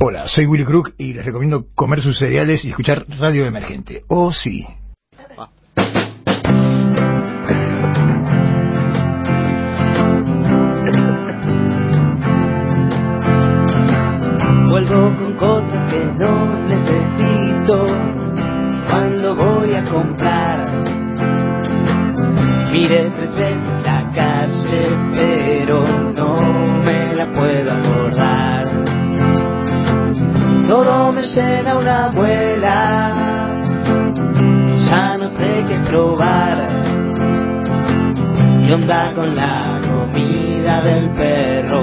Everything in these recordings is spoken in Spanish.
Hola, soy Willy Crook y les recomiendo comer sus cereales y escuchar Radio Emergente. Oh, sí. Vuelvo con cosas que no necesito cuando voy a comprar. Mire tres veces la calle, pero no me la puedo. Todo me llena una abuela, ya no sé qué probar. ¿Qué onda con la comida del perro?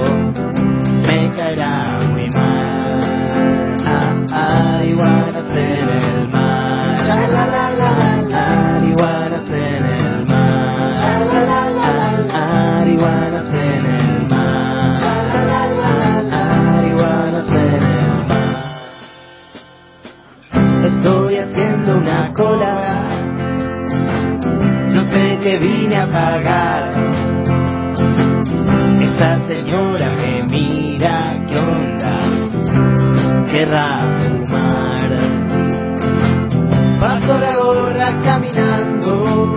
Me caerá muy mal. Ah, ah, iguanas en el mar. La, la, haciendo una cola. No sé qué vine a pagar. Esa señora me mira, ¿qué onda? Querrá fumar. Paso la gorra caminando,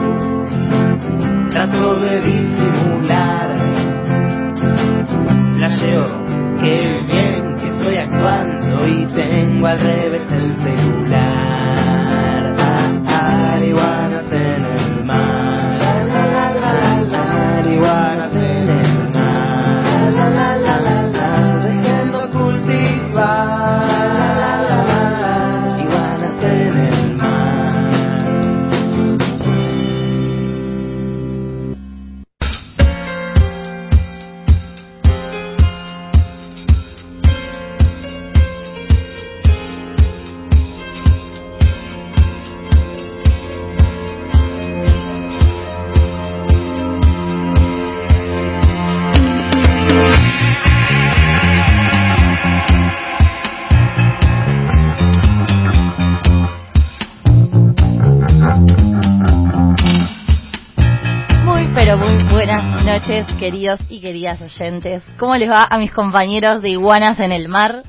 trato de disimular. Flasheo, qué bien que estoy actuando y tengo al revés el celular. Queridos y queridas oyentes. ¿Cómo les va a mis compañeros de Iguanas en el Mar?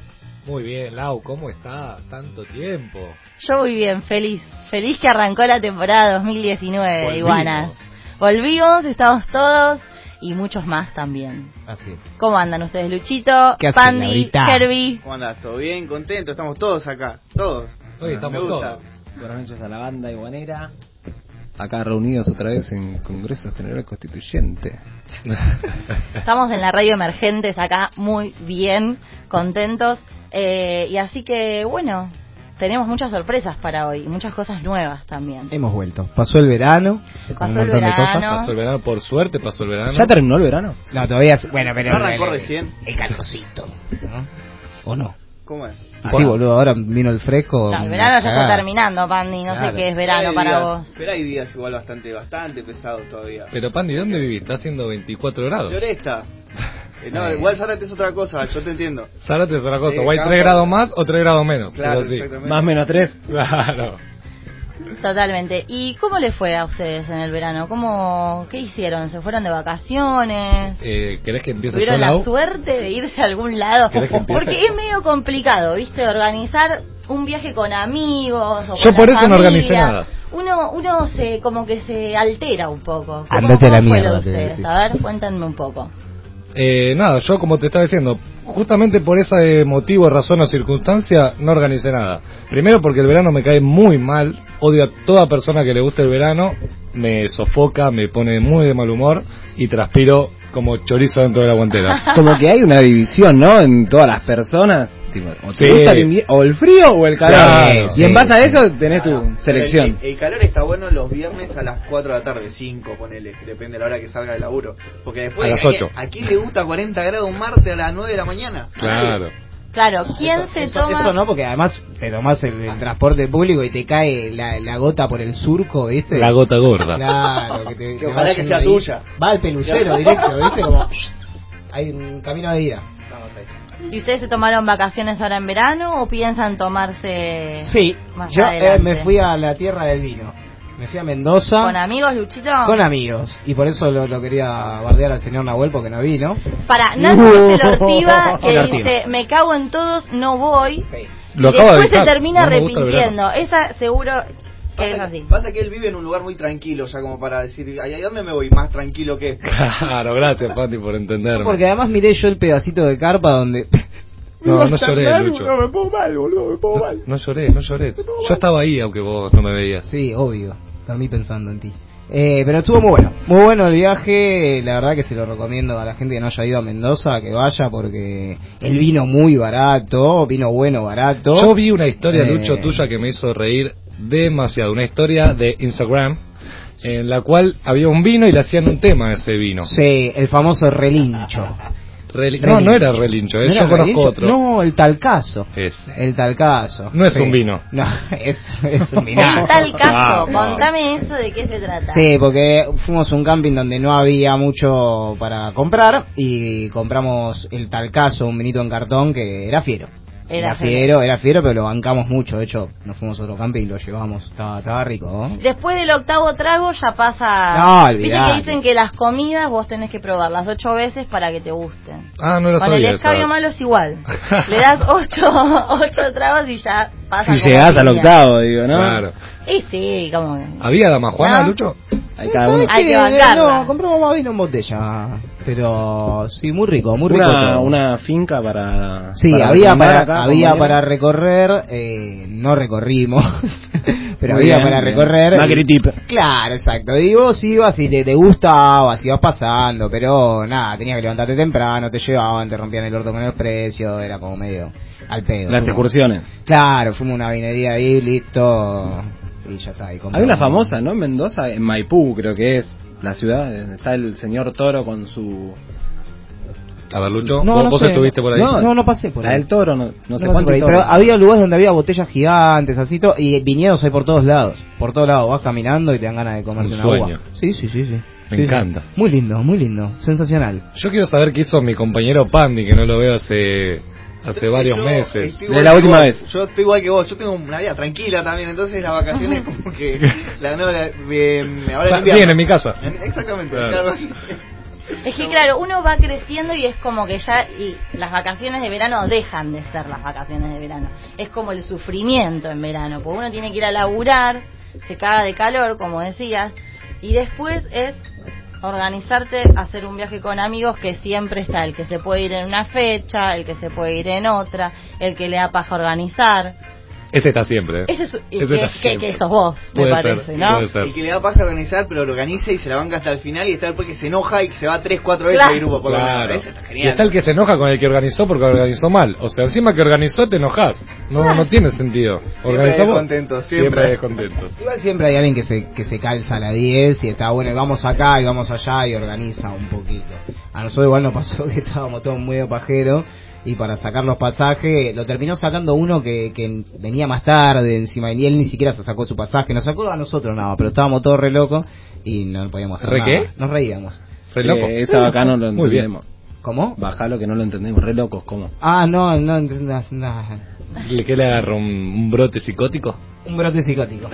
Muy bien, Lau, ¿cómo está? Tanto tiempo. Yo muy bien, feliz. Feliz que arrancó la temporada 2019 de Volvimos. Iguanas. Volvimos, estamos todos y muchos más también. Así es. ¿Cómo andan ustedes, Luchito, ¿Qué Laurita? Herbie? ¿Cómo andás? ¿Todo bien? ¿Contento? Estamos todos acá. Todos. Hoy estamos Me gusta. todos. Buenas noches a la banda iguanera. Acá reunidos otra vez en Congreso General Constituyente. Estamos en la radio Emergentes acá muy bien, contentos. eh, y así que, bueno, tenemos muchas sorpresas para hoy, muchas cosas nuevas también. Hemos vuelto. Pasó el verano. Pasó un el montón de verano. cosas. Pasó el verano, por suerte pasó el verano. ¿Ya terminó el verano? No, todavía. es- Bueno, pero. ¿No arrancó el- recién? El calorcito. ¿no? ¿O no? ¿Cómo es? Sí, boludo, ahora vino el fresco. No, el verano ya está terminando, Pandy, no sé Claro. qué es verano Hay para días- vos. Pero hay días igual bastante, bastante pesados todavía. Pero Pandy, ¿dónde vivís? Está haciendo 24 grados. Floresta. Eh, no, Eh. igual Zárate es otra cosa, yo te entiendo. Zárate es otra cosa. Sí, o hay campo. 3 grados más o 3 grados menos. Claro, sí. exactamente. Más menos tres. Claro. Totalmente. ¿Y cómo le fue a ustedes en el verano? ¿Cómo, ¿Qué hicieron? ¿Se fueron de vacaciones? Eh, ¿Querés que empiece yo, ¿Tuvieron la suerte de irse a algún lado? Porque es medio complicado, ¿viste? Organizar un viaje con amigos o Yo con por la eso no organicé nada. Uno, uno se, como que se altera un poco. ¿Cómo, Andate a la mierda, a ustedes? decir. A ver, cuéntenme un poco. Eh, nada, yo como te estaba diciendo, justamente por ese motivo, razón o circunstancia, no organicé nada. Primero porque el verano me cae muy mal, odio a toda persona que le guste el verano, me sofoca, me pone muy de mal humor y transpiro como chorizo dentro de la guantera. Como que hay una división, ¿no? En todas las personas. Tipo, o te Sí. gusta el invie- o el frío o el calor. Claro, y sí, en base a eso tenés tu selección. El, el calor está bueno los viernes a las 4 de la tarde, 5, ponele, depende de la hora que salga del laburo. Porque después, A las ¿a- 8. ¿a quién le gusta 40 grados un martes a las 9 de la mañana? Claro. Claro, ¿quién se eso, toma? eso no, porque además te tomás el, el transporte público y te cae la, la gota por el surco, ¿viste? La gota gorda. Claro, que, te, Que te ojalá que sea tuya. Va al peluchero directo, ¿viste? Como hay un camino de ida. ¿Y ustedes se tomaron vacaciones ahora en verano o piensan tomarse Sí, más yo eh, me fui a la tierra del vino. Me fui a Mendoza. con amigos, Luchito? Con amigos. Y por eso lo, lo quería bardear al señor Nahuel porque no vino. Para Nacho Uh. Ortiva que Ortiva. dice, me cago en todos, no voy. Lo y acabo de después se termina no repitiendo. Esa seguro que es Pasa, así. pasa que él vive en un lugar muy tranquilo, ya como para decir, ¿a dónde me voy más tranquilo que esto? Claro, gracias, Pati, por entenderme. Porque además miré yo el pedacito de carpa donde... No, no lloré, Lucho. No, me pongo mal, boludo, me pongo mal. No lloré, no lloré. Yo estaba ahí, aunque vos no me veías. Sí, obvio. Dormí pensando en ti. Eh, pero estuvo muy bueno. Muy bueno el viaje. La verdad que se lo recomiendo a la gente que no haya ido a Mendoza que vaya porque el vino muy barato, vino bueno, barato. Yo vi una historia, Eh, Lucho, tuya que me hizo reír demasiado. Una historia de Instagram en la cual había un vino y le hacían un tema a ese vino. Sí, el famoso relincho. Reli- no, no era relincho, eh, ¿No yo era conozco relincho? otro. No, el talcazo. Ese. El talcazo. No es Sí. un vino. No, es, es un tal caso, Ah, no. contame eso de qué se trata. Sí, porque fuimos a un camping donde no había mucho para comprar y compramos el talcazo, un vinito en cartón que era fiero. Era fiero, era fiero, pero lo bancamos mucho. De hecho, nos fuimos a otro camping y lo llevamos. Estaba, estaba rico, ¿no? Después del octavo trago ya pasa... No, Viste olvidate. que dicen que las comidas vos tenés que probarlas ocho veces para que te gusten. Ah, no lo Con el sabía. escabio esa. malo es igual. Le das ocho, ocho tragos y ya pasa Si llegás al octavo, digo, ¿no? Claro. Y sí, como. ¿Había damajuana, No. Lucho? Hay cada uno. Hay que Eh, bancarla. No, compramos más vino en botella. Pero sí, muy rico, muy rico. Una, todo. una finca para. Sí, para había para, acá, había para recorrer, eh, no recorrimos, pero Muy había bien, para bien. recorrer. Macri y- tip. Claro, exacto. Y vos ibas y te, te gustaba, ibas pasando, pero nada, tenías que levantarte temprano, te llevaban, te rompían el orto con el precio, era como medio al pedo. Las excursiones. Claro, fuimos a una vinería ahí, listo, y ya está. y Hay una famosa, ¿no? En Mendoza, en Maipú, creo que es la ciudad. donde Está el señor Toro con su. A ver, Lucho, No, vos, no vos sé. estuviste por ahí. No, no, no pasé por La ahí. del Toro, no, no sé cuánto. ahí, pero había lugares donde había botellas gigantes, así todo, y viñedos hay por todos lados. Por todos lados, vas caminando y te dan ganas de comerte Un una sueño. uva. Sí, sí, sí, sí. Me Sí, sí. encanta. Muy lindo, muy lindo, sensacional. Yo quiero saber qué hizo mi compañero Pandi, que no lo veo hace hace varios Yo meses. De la última vos. vez. Yo estoy igual que vos, yo tengo una vida tranquila también, entonces las vacaciones como que... La, no, la, me, me- ahora invierno. Bien, en mi casa. En- Exactamente, Claro. claro, así. Es que claro, uno va creciendo y es como que ya y las vacaciones de verano dejan de ser las vacaciones de verano. Es como el sufrimiento en verano, porque uno tiene que ir a laburar, se caga de calor, como decías, y después es organizarte, hacer un viaje con amigos que siempre está el que se puede ir en una fecha, el que se puede ir en otra, el que le da paja organizar. Ese está siempre. Ese es y Ese que, está que- siempre. que sos vos, me Puede parece, ser, ¿no? puede ser. El que le da paja organizar, pero lo organiza y se la banca hasta el final y está después que se enoja y que se va tres, cuatro veces Claro. el grupo por. Claro. Ese está Y genial. está el que se enoja con el que organizó porque organizó mal. O sea, encima que organizó te enojas. No, no tiene sentido. Organizó siempre. Siempre descontentos. Igual siempre hay alguien que se, que se calza a la 10 y está bueno, y vamos acá y vamos allá y organiza un poquito. A nosotros igual nos pasó que estábamos todos muy de pajero y para sacar los pasajes lo terminó sacando uno que, que venía más tarde encima y él ni siquiera se sacó su pasaje, nos sacó a nosotros nada, pero estábamos todos re locos y no podíamos hacer ¿Re nada. qué? Nos reíamos. Re loco. Eh, esa acá no lo Muy bien. entendemos. ¿Cómo? Bajalo que no lo entendemos, re locos, ¿cómo? Ah, no, no, entonces, no, no. ¿Le- ¿Qué le agarró? ¿Un, un brote psicótico? un brote psicótico.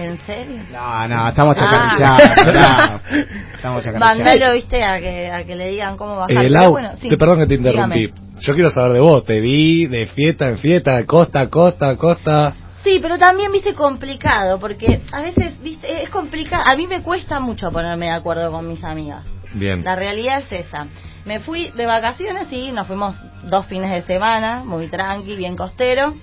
¿En serio? No, no, estamos Ah. chacarrillados. no. Estamos chacarrillados. Mandalo, viste, a que, a que le digan cómo bajar. Eh, Lau, bueno, sí. te perdón que te interrumpí. Dígame. Yo quiero saber de vos. Te vi de fiesta en fiesta, costa a costa costa. Sí, pero también, viste, complicado, porque a veces, viste, es complicado. A mí me cuesta mucho ponerme de acuerdo con mis amigas. Bien. La realidad es esa. Me fui de vacaciones y nos fuimos dos fines de semana, muy tranqui, bien costero.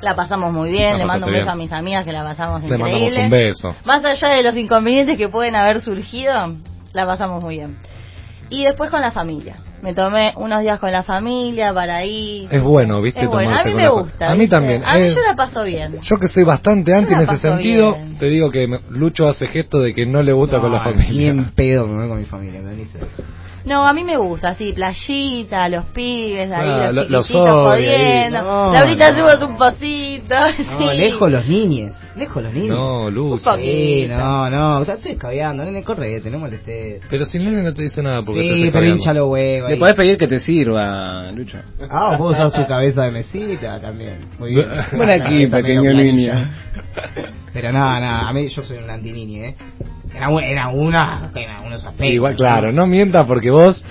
La pasamos muy bien, La le mando un beso bien. a mis amigas que la pasamos Te mandamos increíble. un beso. Más allá de los inconvenientes que pueden haber surgido, la pasamos muy bien. Y después con la familia. Me tomé unos días con la familia para ir. Es bueno, ¿viste? Es bueno. A mí me gusta. A mí ¿viste? también. A mí eh, yo la paso bien. Yo que soy bastante anti en ese sentido, bien. te digo que me- Lucho hace gesto de que no le gusta con la Ni familia. en pedo me voy con mi familia, ni se- No, a mí me gusta, así, playita, los pibes, ahí, Ah, lo- los los chiquititos ahí. jodiendo. No, Laurita, no. subas un posito. No, sí. lejos los niños, lejos los niños. No, poquito. Sí, no, no, estoy escabeando, nene, correte, no molestes. Pero si el nene no te dice nada porque te Sí, está pero hincha los huevos. Le podés pedir que te sirva, Lucho. Ah, puedo usar su cabeza de mesita también. Muy bien. Ven aquí, pequeño niño. Pero nada, nada, a mí yo soy un anti-niño, ¿eh? En, algu- en algunos aspectos. Igual, claro, no mientas porque vos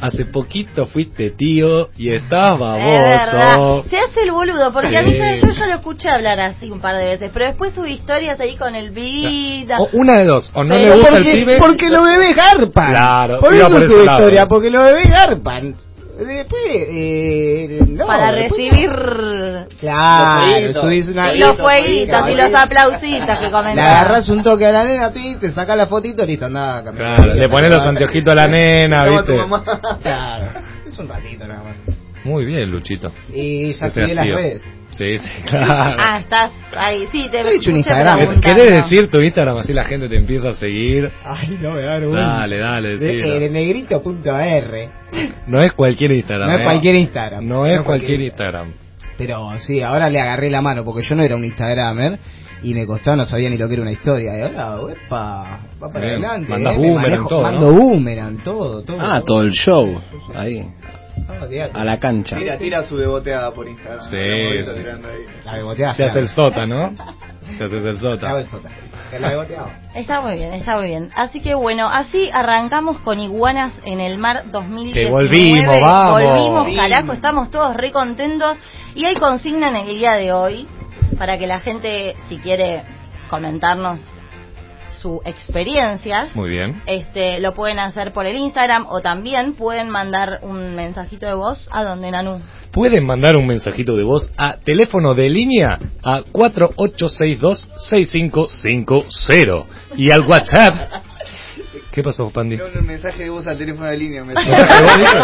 hace poquito fuiste tío y estabas Es verdad. baboso. Se hace el boludo, porque a mí yo ya lo escuché hablar así un par de veces, pero después sube historias ahí con el vida. O una de dos, o no Pero le gusta porque, el pibe. porque los bebés garpan. Claro, por eso por su historia, porque los bebés garpan. Después, eh, no, para después recibir Claro, Los fueguitos. subís una. y los fueguitos y los aplausitos que Le comentan. agarras un toque a la nena, pi, te sacas la fotito, listo, anda a caminar. Claro, le pones los anteojitos a la nena, a ¿viste? Claro, es un ratito nada más. Muy bien, Luchito. Y ya sigue las redes. Sí, sí, claro. Ah, estás ahí. Sí, te he hecho un Instagram. ¿Querés decir tu Instagram así la gente te empieza a seguir? Ay, no me da Dale, dale, decilo. El negrito.r. No es cualquier Instagram. No es ¿eh? cualquier Instagram. No es cualquier Instagram. Pero sí, ahora le agarré la mano porque yo no era un Instagramer y me costó, no sabía ni lo que era una historia. Y ahora, uepa, va para Bien, adelante. mandas eh, me boomerang, manejo- todo, Mando ¿no? boomerang, todo, todo. Ah, todo el show. Ahí. A la cancha. Tira, tira su beboteada por Instagram. Sí, sí. tirando ahí. La beboteada. Se hace el sota, ¿no? Se hace el La sota. besota. Que la. Está muy bien, está muy bien. Así que bueno, así arrancamos con Iguanas en el Mar 2019. Que volvimos, vamos. Volvimos, carajo, estamos todos re contentos. Y hay consigna en el día de hoy para que la gente, si quiere comentarnos su experiencias, Muy bien. este, lo pueden hacer por el Instagram o también pueden mandar un mensajito de voz a donde Nanú. Pueden mandar un mensajito de voz a teléfono de línea a 4862-6550 y al WhatsApp. ¿Qué pasó, Pandi? Era un mensaje de voz al teléfono de línea. Me ¿Mensaje de voz, dije?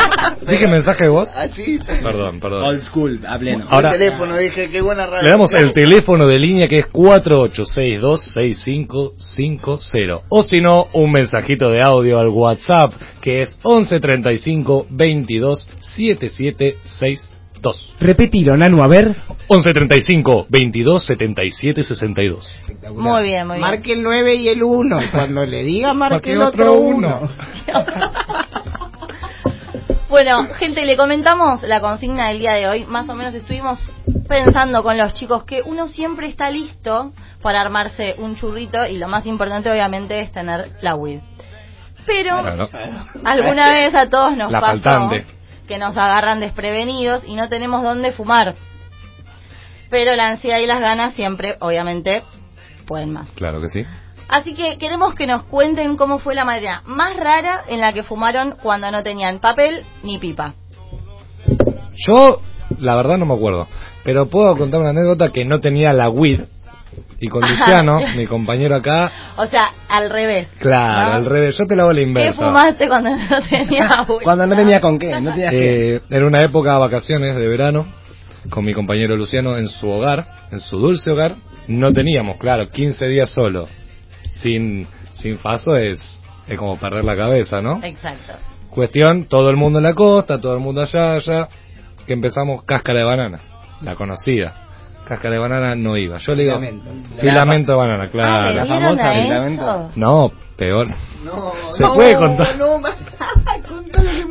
¿Dije mensaje de voz? Así. Perdón, perdón. Old school, a pleno. Ahora- el teléfono, dije, qué buena radio. Le damos el teléfono de línea que es 4862-6550. O si no, un mensajito de audio al WhatsApp que es 1135 22 7762. Repetilo, Nanu, a ver. 1135 22 77 62. Muy bien, muy bien. Marque el 9 y el 1. Cuando le diga, marque el otro otro 1. Bueno, gente, le comentamos la consigna del día de hoy. Más o menos estuvimos pensando con los chicos que uno siempre está listo para armarse un churrito y lo más importante obviamente es tener la weed. Pero Claro. alguna vez a todos nos La pasó faltante. Que nos agarran desprevenidos y no tenemos dónde fumar. Pero la ansiedad y las ganas siempre, obviamente, pueden más. Claro que sí. Así que queremos que nos cuenten cómo fue la manera más rara en la que fumaron cuando no tenían papel ni pipa. Yo, la verdad no me acuerdo. Pero puedo contar una anécdota que no tenía la weed. Y con Luciano, mi compañero acá, O sea, al revés. claro, ¿no? al revés. Yo te la hago la ¿Qué inversa. fumaste cuando no tenías weed? Cuando no tenía con qué, no tenías qué. Eh, era una época de vacaciones de verano con mi compañero Luciano en su hogar, en su dulce hogar. No teníamos, claro, 15 días solo. Sin, sin faso es, es como perder la cabeza, ¿no? Exacto. Cuestión, todo el mundo en la costa, todo el mundo allá, allá, que empezamos cáscara de banana, la conocida. Cáscara de banana no iba. Yo le digo, Filamento. filamento de banana, Ah, claro. ¿le la famosa filamento. No, peor. No, Se no, puede contar. No,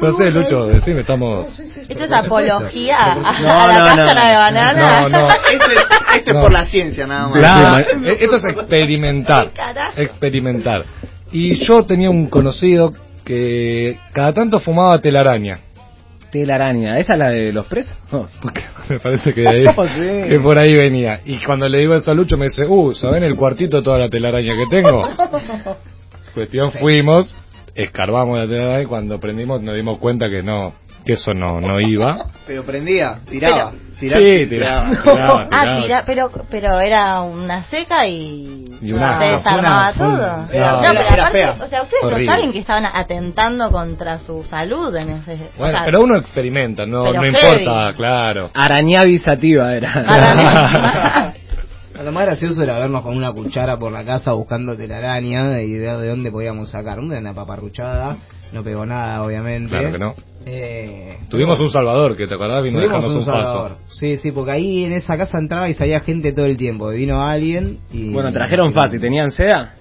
No sé, Lucho, decime, estamos... ¿Esto es apología a, a No, la no, cáscara no. de banana? No, no. Esto es, esto es No. por la ciencia, nada más. La- eh, esto es experimentar. Experimentar. Y yo tenía un conocido que cada tanto fumaba telaraña. Telaraña, ¿esa es la de los presos? Porque me parece que, de ahí- Oh, sí. que por ahí venía. Y cuando le digo eso a Lucho me dice, uh, ¿saben el cuartito toda la telaraña que tengo? Cuestión, fuimos, escarbamos la telaraña y cuando prendimos nos dimos cuenta que no, que eso no, no iba. Pero prendía, tiraba. Sí, tiraba, tiraba, tiraba, Ah, tiraba. tira, pero, pero era una seca y, Y un se desarmaba una- todo. fue una- no, era- pero era aparte, fea. o sea, ustedes Horrible. no saben que estaban atentando contra su salud en ese. o Bueno, sea, pero uno experimenta, no, no heavy. importa, claro. Arañavisativa era. Araña. Lo más gracioso era vernos con una cuchara por la casa buscando telaraña y ver de dónde podíamos sacar. Una una paparruchada, no pegó nada, obviamente. Claro que no. Eh, Tuvimos un Salvador, que te acordás, vino dejarnos un un, paso. Sí, sí, porque ahí en esa casa entraba y salía gente todo el tiempo. Vino alguien y... Bueno, trajeron fácil, ¿tenían seda?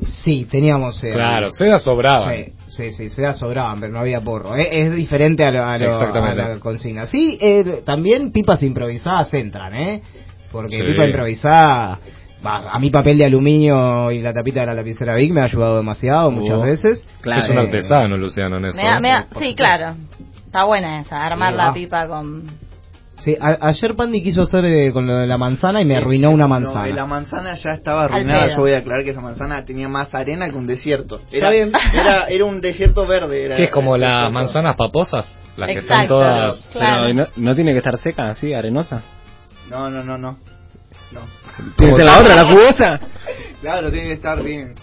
Sí, teníamos... eh, Claro, seda sobraba. Sí, sí, sí, seda sobraban, pero no había porro. Es, diferente a, lo- a, lo- Exactamente. a la consigna. Sí, eh, también pipas improvisadas entran, ¿eh? Porque Sí. pipa improvisada... a mi papel de aluminio y la tapita de la lapicera Big me ha ayudado demasiado muchas veces. claro. Es un artesano, Luciano, en eso. Me da- me da- sí, claro. Está buena esa, armar la va. pipa con... Sí, a- ayer Pandy quiso hacer eh, con lo de la manzana y me arruinó una No, manzana. eh, la manzana ya estaba arruinada. Yo voy a aclarar que esa manzana tenía más arena que un desierto. Era, bien. era, era un desierto verde. Era, Que es como las manzanas paposas, las que están Exacto. todas... Claro. Pero ¿no, no tiene que estar seca así, arenosa? No, no, no, no. No. ¿Tiene que ser la otra, la jugosa? Claro, tiene que estar bien.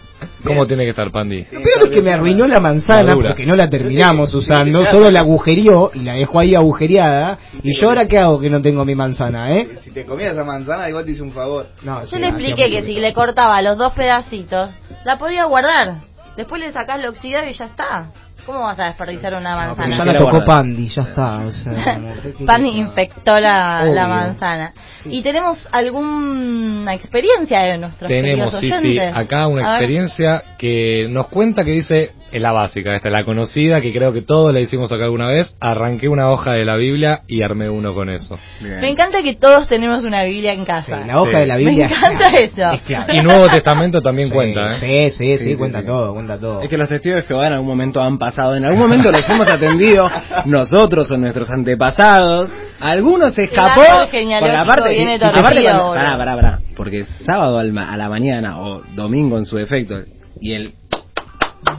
¿Cómo tiene que estar, Pandy? Lo peor es que me arruinó la manzana Madura. porque no la terminamos usando, solo la agujerió y la dejó ahí agujereada. Y yo ahora qué hago que no tengo mi manzana, ¿eh? Si te comías esa manzana, igual te hice un favor. No, Yo sí, le expliqué que si le cortaba los dos pedacitos, la podía guardar. Después le sacás la oxidada y ya está. ¿Cómo vas a desperdiciar una No, manzana? ya la tocó. Pandy, ya está. O sea, como, ¿qué- qué- Pan qué- infectó la, la manzana. Sí. Y tenemos alguna experiencia de nuestros Tenemos, sí, queridos sí, acá una A ver. Que nos cuenta que dice, es la básica, esta es la conocida, que creo que todos la hicimos acá alguna vez, arranqué una hoja de la Biblia y armé uno con eso. Me encanta que todos tenemos una Biblia en Sí, casa. la hoja Sí. de la Me Biblia. es encanta eso. es. Y Nuevo Testamento también Sí, cuenta, ¿eh? Sí, sí, sí, Sí, sí, cuenta sí. todo, cuenta todo. Es que los testigos de Jehová en algún momento han pasado, en algún momento los hemos atendido nosotros o nuestros antepasados. Algunos se escapó por la parte, viene aparte pará, pará, pará, porque sábado al ma- a la mañana o domingo en su defecto y el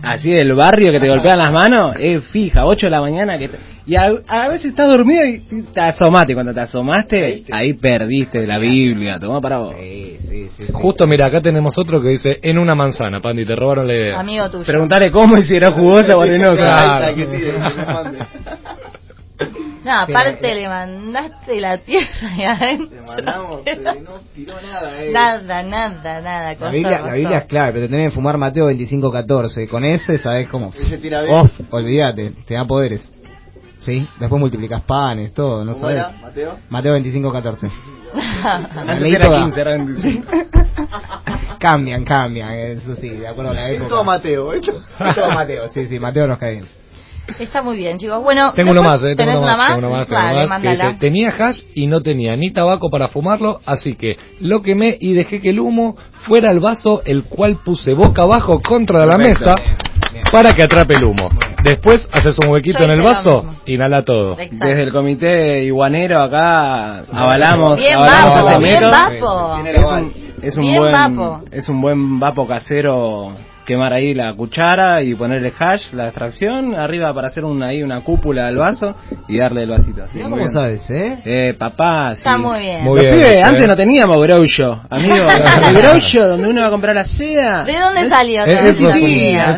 así del barrio que te golpean las manos es fija, 8 de la mañana que te- y a, a veces estás dormido y te asomaste, cuando te asomaste ahí perdiste la Biblia, tomá para vos. Sí, sí, sí. sí. Justo, mira, acá tenemos otro que dice, en una manzana, Pandy, te robaron la idea. Amigo tuyo. Preguntale cómo y si era jugosa o arenosa. No, aparte le mandaste la tierra y adentro. Te mandamos, pero no tiró nada, eh. Nada, nada, nada. La costó, Biblia, la. Biblia es clave, pero te tenés que fumar Mateo 25.14. Con ese, ¿sabes cómo? Ese tira bien. Off, olvídate, te da poderes. ¿Sí? Después multiplicas panes, todo, ¿no ¿Cómo sabes? Mateo? Mateo 25.14. La Antes era toda. 15, era 25. Cambian, cambian, eso sí, de acuerdo a la Es época. todo Mateo, ¿eh? Es todo Mateo, sí, sí, Mateo nos cae bien. Está muy bien, chicos. Bueno, Tengo uno más, eh, tengo ¿tenés uno más, tengo uno más, tengo uno Vale, más, que mándala. dice, tenía hash y no tenía ni tabaco para fumarlo, así que lo quemé y dejé que el humo fuera al vaso, el cual puse boca abajo contra la Perfecto. mesa para que atrape el humo. Después haces un huequito Yo en el vaso, inhala todo. Exacto. Desde el comité iguanero acá avalamos, Bien avalamos vapo, ese bien método. vapo. Es un, es un Bien buen vapo. es un buen vapo casero quemar ahí la cuchara y ponerle hash, la extracción, arriba para hacer una ahí una cúpula del vaso y darle el vasito así. Cómo bien. sabes, ¿eh? Eh, papá, sí. Está muy bien. Muy Los bien, pibes, eso, antes no teníamos grosho, amigo. el donde uno va a comprar la seda. ¿De dónde No salió es, eso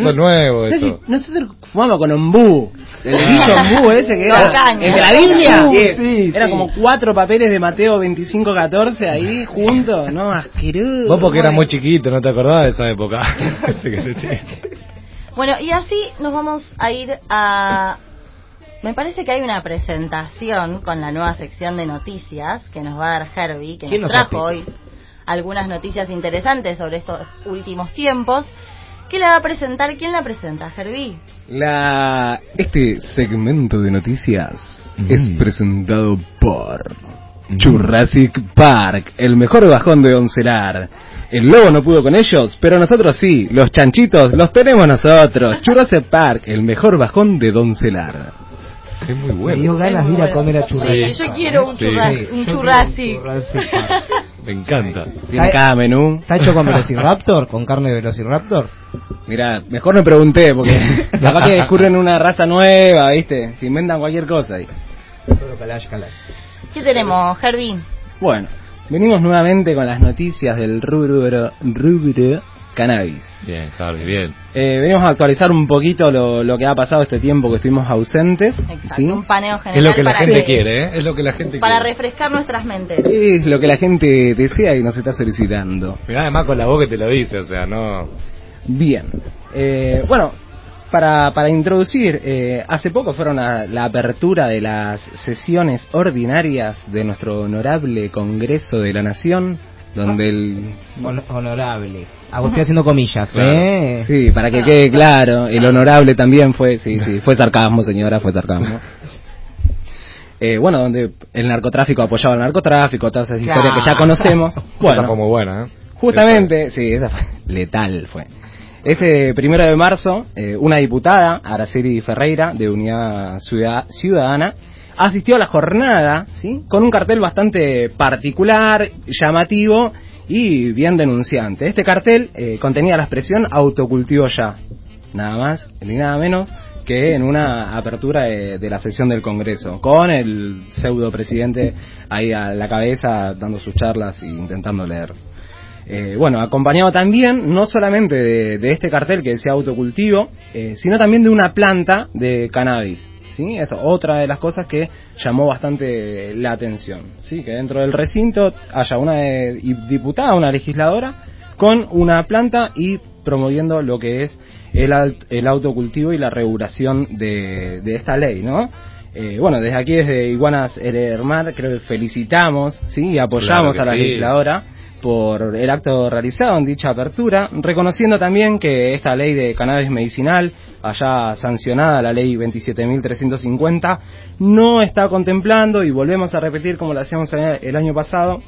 ¿no? es nuevo, No, eso. si- nosotros fumamos con ombú. El guillo ombú ese que era. caña. El de la Biblia. Uh, sí, Era sí. como cuatro papeles de Mateo 25-14 ahí juntos. No, asqueroso. Vos porque eras muy chiquito, no te acordabas de esa época. Bueno, y así nos vamos a ir a... Me parece que hay una presentación con la nueva sección de noticias que nos va a dar Herbie, que ¿Quién nos trajo hoy algunas noticias interesantes sobre estos últimos tiempos. ¿Qué la va a presentar? ¿Quién la presenta, Herbie? La... Este segmento de noticias Mm. es presentado por Jurassic Park, el mejor bajón de Oncelar. El lobo no pudo con ellos, pero nosotros sí, los chanchitos los tenemos nosotros. Jurassic Park, el mejor bajón de Doncelar. Es muy Me bueno. dio ganas de ir a comer a churrasco. Sí, yo quiero un Sí. churras- Sí, un churrasco. churrasco. Me encanta. Tiene cada menú. ¿Está hecho con Velociraptor? ¿Con carne de Velociraptor? Mira, mejor me pregunté, porque capaz que descubren una raza nueva, ¿viste? Se inventan cualquier cosa ahí. Solo Kalash, Kalash. ¿Qué tenemos, Herbie? Bueno, venimos nuevamente con las noticias del rubro, rubro cannabis. Bien, Harvey, bien. Eh, venimos a actualizar un poquito lo, lo que ha pasado este tiempo que estuvimos ausentes. Exacto, ¿sí? un paneo general Es lo que la gente quiere, ¿eh? Es lo que la gente Para quiere. refrescar nuestras mentes. Es lo que la gente desea y nos está solicitando. Mirá, además con la voz que te lo dice, o sea, no... Bien. Eh, bueno, para, para introducir, eh, hace poco fueron a la apertura de las sesiones ordinarias de nuestro honorable Congreso de la Nación, donde el... Hon- honorable. Estoy haciendo comillas, Claro. ¿eh? Sí, para que quede claro, el honorable también fue, sí, sí, fue sarcasmo, señora, fue sarcasmo. Eh, bueno, donde el narcotráfico apoyaba al narcotráfico, todas esas historias que ya conocemos. Esa Bueno, fue muy buena, ¿eh? Justamente, sí, esa fue letal fue. Ese primero de marzo, eh, una diputada, Araceli Ferreira, de Unidad Ciudad- Ciudadana, asistió a la jornada, ¿sí? Con un cartel bastante particular, llamativo y bien denunciante. Este cartel eh, contenía la expresión autocultivo ya, nada más ni nada menos que en una apertura de, de la sesión del Congreso, con el pseudo presidente ahí a la cabeza dando sus charlas e intentando leer. Eh, bueno, acompañado también no solamente de, de este cartel que decía autocultivo, eh, sino también de una planta de cannabis. ¿sí? Es otra de las cosas que llamó bastante la atención. ¿sí? Que dentro del recinto haya una eh, diputada, una legisladora, con una planta y promoviendo lo que es el, el autocultivo y la regulación de, de esta ley, ¿no? Eh, bueno, desde aquí, desde Iguanas Hermar, creo que felicitamos ¿sí? y apoyamos Claro que a la sí. legisladora por el acto realizado en dicha apertura, reconociendo también que esta ley de cannabis medicinal, allá sancionada, la ley 27.350, no está contemplando, y volvemos a repetir como lo hacíamos el año pasado,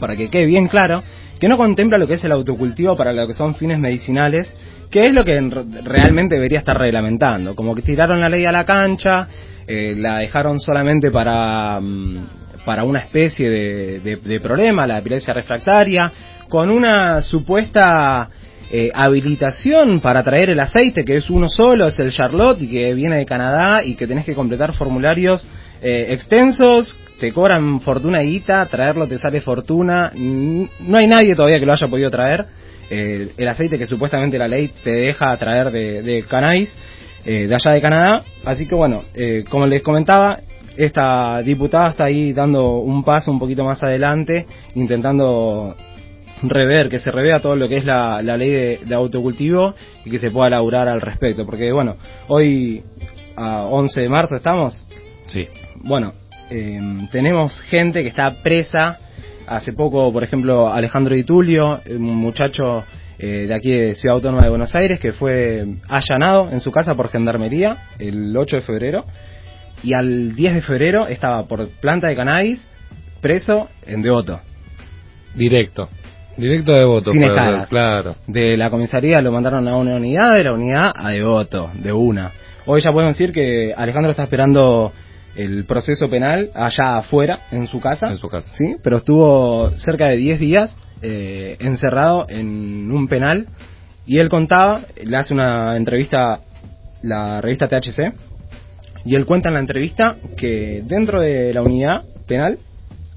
para que quede bien claro, que no contempla lo que es el autocultivo para lo que son fines medicinales, que es lo que en- realmente debería estar reglamentando. Como que tiraron la ley a la cancha, eh, la dejaron solamente para, mm, para una especie de, de- problema, la epilepsia refractaria, con una supuesta eh, habilitación para traer el aceite, que es uno solo, es el Charlotte, y que viene de Canadá, y que tenés que completar formularios eh, extensos, te cobran fortuna y guita, traerlo te sale fortuna, no hay nadie todavía que lo haya podido traer, eh, el aceite que supuestamente la ley te deja traer de, de cannabis, eh, de allá de Canadá, así que bueno, eh, como les comentaba, esta diputada está ahí dando un paso un poquito más adelante, intentando rever, que se revea todo lo que es la, la ley de, de autocultivo y que se pueda elaborar al respecto. Porque bueno, hoy a 11 de marzo estamos, Sí. bueno, eh, tenemos gente que está presa. Hace poco, por ejemplo, Alejandro Di Tulio, un muchacho eh, de aquí de Ciudad Autónoma de Buenos Aires, que fue allanado en su casa por gendarmería el 8 de febrero. Y al 10 de febrero estaba por planta de cannabis preso en Devoto. Directo. Directo de voto. Sin escalas. Claro. De la comisaría lo mandaron a una unidad, de la unidad a Devoto, de una. Hoy ya podemos decir que Alejandro está esperando el proceso penal allá afuera, en su casa. En su casa. Sí, pero estuvo cerca de 10 días eh, encerrado en un penal y él contaba, le hace una entrevista la revista THC y él cuenta en la entrevista que dentro de la unidad penal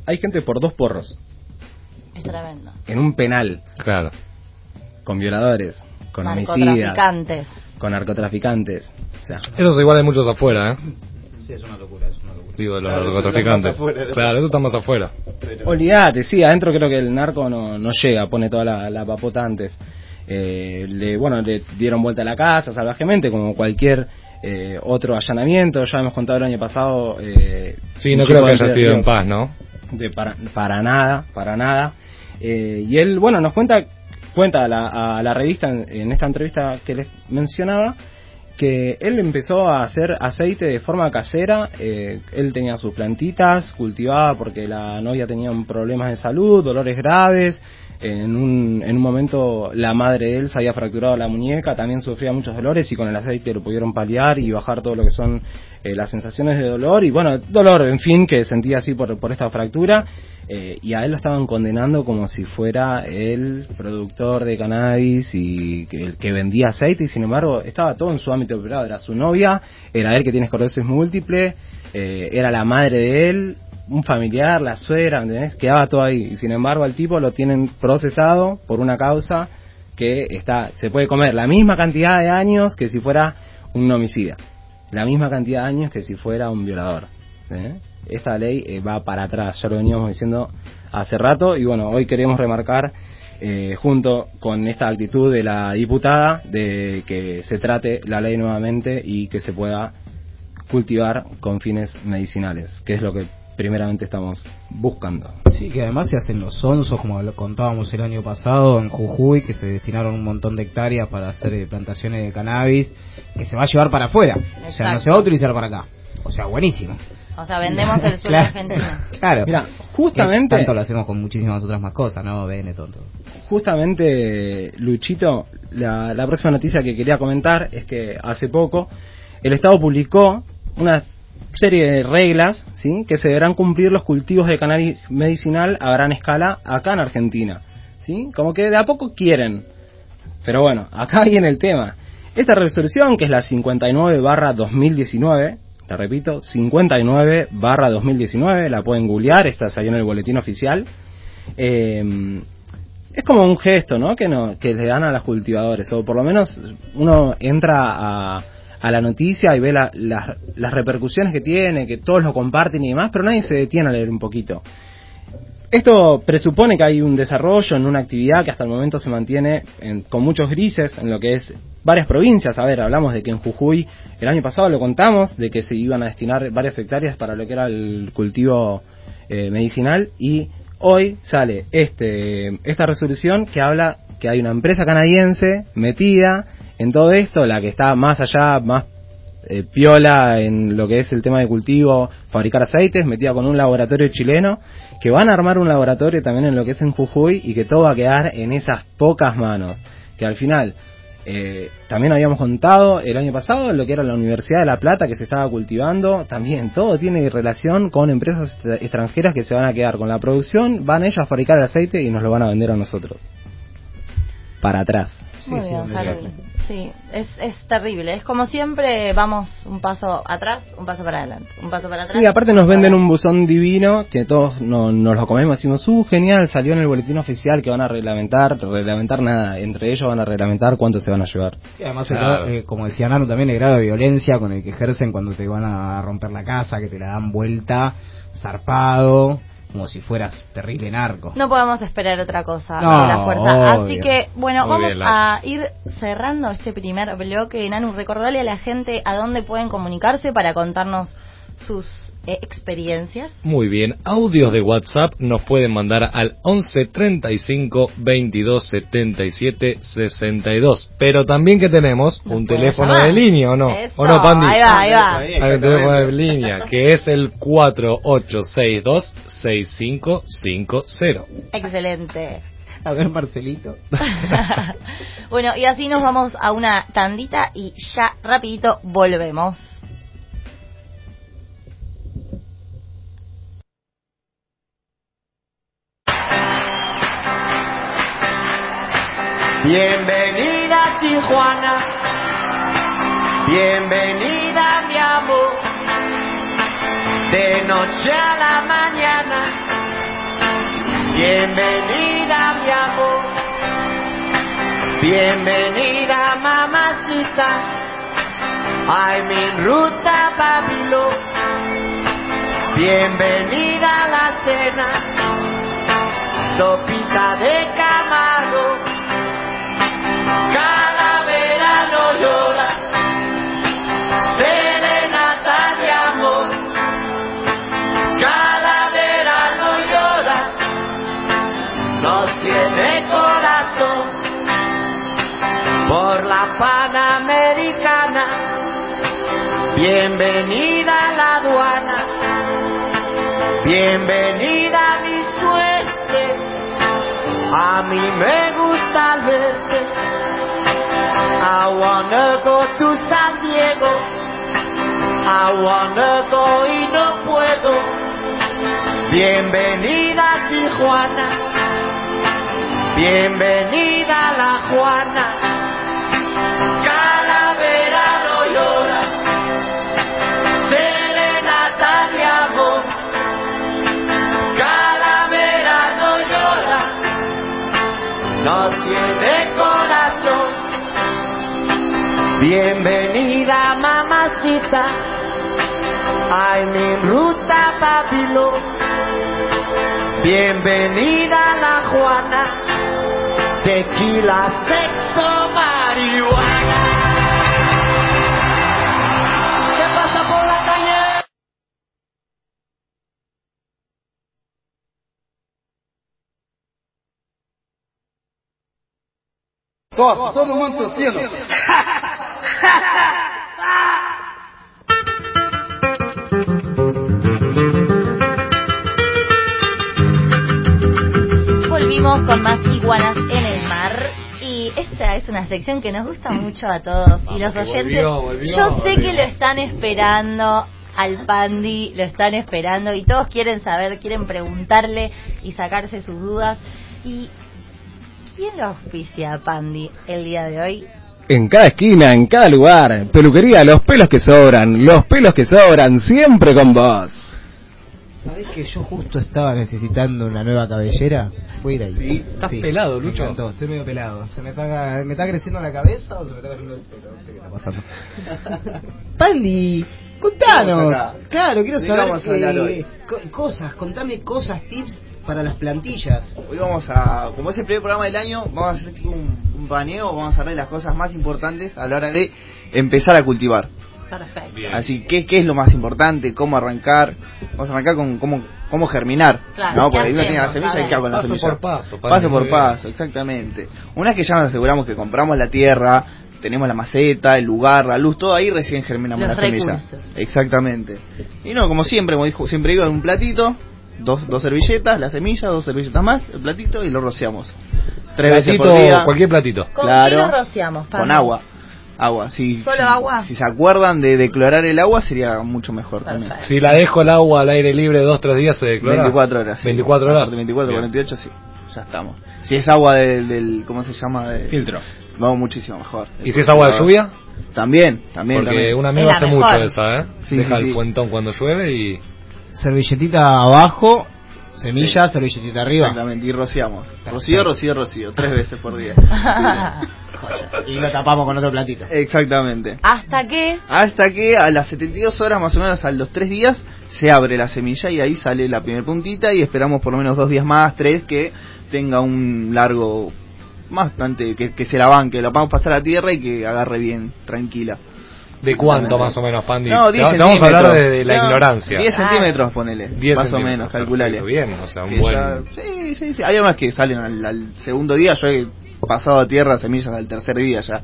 hay gente por dos porros Es tremendo. en un penal Claro. con violadores, con homicidas, Narcotraficantes. con narcotraficantes. O sea, Eso es igual de muchos afuera, ¿eh? Sí, es una locura, es una locura. Digo, de los Claro, eso narcotraficantes. está más afuera. Claro, eso está más afuera. olvídate, sí, adentro creo que el narco no, no llega, pone toda la, la papota antes. Eh, le, bueno, le dieron vuelta a la casa salvajemente, como cualquier eh, otro allanamiento. Ya hemos contado el año pasado. Eh, Sí, no creo que haya sido en paz, ¿no? de para, para nada, para nada. Eh, y él, bueno, nos cuenta, cuenta a la, a la revista en, en esta entrevista que les mencionaba, que él empezó a hacer aceite de forma casera, eh, él tenía sus plantitas, cultivaba porque la novia tenía un problemas de salud, dolores graves, En un, en un momento la madre de él se había fracturado la muñeca, también sufría muchos dolores y con el aceite lo pudieron paliar y bajar todo lo que son eh, las sensaciones de dolor y bueno, dolor, en fin, que sentía así por, por esta fractura. Eh, y a él lo estaban condenando como si fuera el productor de cannabis y que, el que vendía aceite y sin embargo estaba todo en su ámbito privado, era su novia, era él que tiene esclerosis múltiple, eh, era la madre de él, un familiar, la suegra, ¿entendés? Quedaba todo ahí. Y sin embargo al tipo lo tienen procesado por una causa que está, se puede comer la misma cantidad de años que si fuera un homicida. La misma cantidad de años que si fuera un violador. ¿eh? Esta ley eh, va para atrás, ya lo veníamos diciendo hace rato y bueno, hoy queremos remarcar eh, junto con esta actitud de la diputada de que se trate la ley nuevamente y que se pueda cultivar con fines medicinales, que es lo que primeramente estamos buscando. Sí, que además se hacen los sonsos, como lo contábamos el año pasado en Jujuy, que se destinaron un montón de hectáreas para hacer eh, plantaciones de cannabis, que se va a llevar para afuera, o sea, no se va a utilizar para acá. O sea, buenísimo. O sea, vendemos el suelo Claro. argentino. Claro. Mira, justamente- Que Tanto lo hacemos con muchísimas otras más cosas, ¿no? Bene, tonto. Justamente, Luchito, la, la próxima noticia que quería comentar es que hace poco el Estado publicó una serie de reglas ¿sí? que se deberán cumplir los cultivos de cannabis medicinal a gran escala acá en Argentina. ¿sí? Como que de a poco quieren. Pero bueno, acá viene el tema. Esta resolución, que es la 59 barra 2019, la repito, 59 barra 2019, la pueden googlear, esta salió en el boletín oficial. Eh, es como un gesto, ¿no? Que, no, que le dan a los cultivadores, o por lo menos uno entra a, a la noticia y ve la- la- las repercusiones que tiene, que todos lo comparten y demás, pero nadie se detiene a leer un poquito. Esto presupone que hay un desarrollo en una actividad que hasta el momento se mantiene en- con muchos grises en lo que es varias provincias. A ver, hablamos de que en Jujuy el año pasado lo contamos, de que se iban a destinar varias hectáreas para lo que era el cultivo eh, medicinal y hoy sale este esta resolución que habla que hay una empresa canadiense metida en todo esto, la que está más allá, más eh, piola en lo que es el tema de cultivo, fabricar aceites, metida con un laboratorio chileno, que van a armar un laboratorio también en lo que es en Jujuy y que todo va a quedar en esas pocas manos. Que al final, eh, también habíamos contado el año pasado lo que era la Universidad de La Plata que se estaba cultivando, también todo tiene relación con empresas extra- extranjeras que se van a quedar con la producción, van ellos a fabricar el aceite y nos lo van a vender a nosotros. Para atrás. Muy bien, Harold. Sí, es, es terrible. Es como siempre, vamos un paso atrás, un paso para adelante. Un paso para atrás. Sí, aparte nos venden un buzón divino que todos no- nos lo comemos. Decimos, uh, genial, salió en el boletín oficial que van a reglamentar. Reglamentar nada, entre ellos van a reglamentar cuánto se van a llevar. Sí, además, el Claro. grado- eh, como decía Nano, también el grado de violencia con el que ejercen cuando te van a romper la casa, que te la dan vuelta, zarpado, como si fueras terrible narco. No podemos esperar otra cosa No, de la fuerza. Así que, bueno, Muy vamos bien, a ir cerrando este primer bloque. Nanu, recordarle a la gente a dónde pueden comunicarse para contarnos sus experiencias. Muy bien, audios de WhatsApp nos pueden mandar al 11 35 22 77 62. Pero también que tenemos Nos un teléfono llamar. de línea, ¿o no? Eso, ¿O no, Pandi? ahí va, ahí va. Hay un teléfono de línea que es el 4862 6550. Excelente. A ver, Marcelito. bueno, y así nos vamos a una tandita y ya rapidito volvemos. Bienvenida Tijuana, bienvenida mi amor, de noche a la mañana, bienvenida mi amor, bienvenida mamacita, ay mi ruta Babilo, bienvenida a la cena, sopita de camarón. Calavera no llora, serenata de amor. Calavera no llora, no tiene corazón. Por la Panamericana, bienvenida a la aduana, bienvenida a mi suerte. A mí me gusta el verde. I wanna go to San Diego. I wanna go y no puedo. Bienvenida Tijuana. Bienvenida la Juana. Calavera no llora. Serenata de amor. Calavera no llora. No tiene. Bienvenida mamacita. I'm en ruta Babilón. Bienvenida la Juana. Tequila, sexo, marihuana. ¿Qué pasa por la calle? Todo mundo tossindo. Volvimos con más iguanas en el mar. Y esta es una sección que nos gusta mucho a todos. y los oyentes, volvió, volvió, yo sé volvió. que lo están esperando al Pandi, lo están esperando y todos quieren saber, quieren preguntarle y sacarse sus dudas. ¿Y quién lo auspicia Pandi el día de hoy? En cada esquina, en cada lugar, peluquería, los pelos que sobran, los pelos que sobran, siempre con vos. ¿Sabés que yo justo estaba necesitando una nueva cabellera? Voy a ir ahí. Sí. Estás pelado, Me Lucho. encantó, estoy medio pelado. ¿Se me está, ¿Me está creciendo la cabeza o se me está cayendo el pelo? No sé qué está pasando. Pandi, contanos. Claro, quiero ¿De qué saber vamos a hablar eh, hoy? co- cosas, contame cosas, tips para las plantillas. Hoy vamos a, como es el primer programa del año, vamos a hacer tipo un, un paneo, vamos a hablar de las cosas más importantes a la hora de empezar a cultivar. Perfecto. Así, ¿qué, ¿qué es lo más importante? ¿Cómo arrancar? Vamos a arrancar con cómo, cómo germinar. Claro, ¿no? ¿qué Porque uno tiene la semilla y qué hago con la Paso semilla. por paso, Paso por paso, exactamente. Una vez que ya nos aseguramos que compramos la tierra, tenemos la maceta, el lugar, la luz, todo ahí recién germinamos Los la semilla. recursos. Exactamente. Y no, como siempre, como dijo, siempre digo, en un platito, dos, dos servilletas, la semilla, dos servilletas más, el platito y lo rociamos. Tres veces Platito, por día. cualquier platito. ¿Con Claro. qué lo rociamos, Pandi? Con agua. Agua, si, ¿Solo si, agua? si se acuerdan de declorar el agua sería mucho mejor también. Perfecto. Si la dejo el agua al aire libre dos, tres días se declara. 24 horas. sí. 24 horas. Aparte, 24, Bien. 48, sí. Ya estamos. Si es agua del, del ¿cómo se llama? De, Filtro. Vamos muchísimo mejor. ¿Y si es agua de lluvia? También, también. Porque también. un amigo hace mejor. mucho esa, ¿eh? Sí, Deja sí, sí. el puentón cuando llueve y... Servilletita abajo, semilla, servilletita arriba. Exactamente, y rociamos. Rocío, rocío, rocío. Tres veces por día. Y lo tapamos con otro platito. Exactamente. Hasta que Hasta que a las 72 horas, más o menos a los 3 días, se abre la semilla y ahí sale la primera puntita y esperamos por lo menos dos días más, tres, que tenga un largo, bastante, que, que se la banque, la vamos a pasar a tierra y que agarre bien, tranquila. ¿De cuánto más o menos, Pandi? No, Te 10 va- te vamos a hablar de, de la No, ignorancia. 10 Claro. centímetros, ponele. 10 más o menos, calculale. Bien, o sea, un Que buen... ya- sí, sí, sí. Hay unas que salen al, al segundo día. Yo he pasado a tierra semillas al tercer día ya.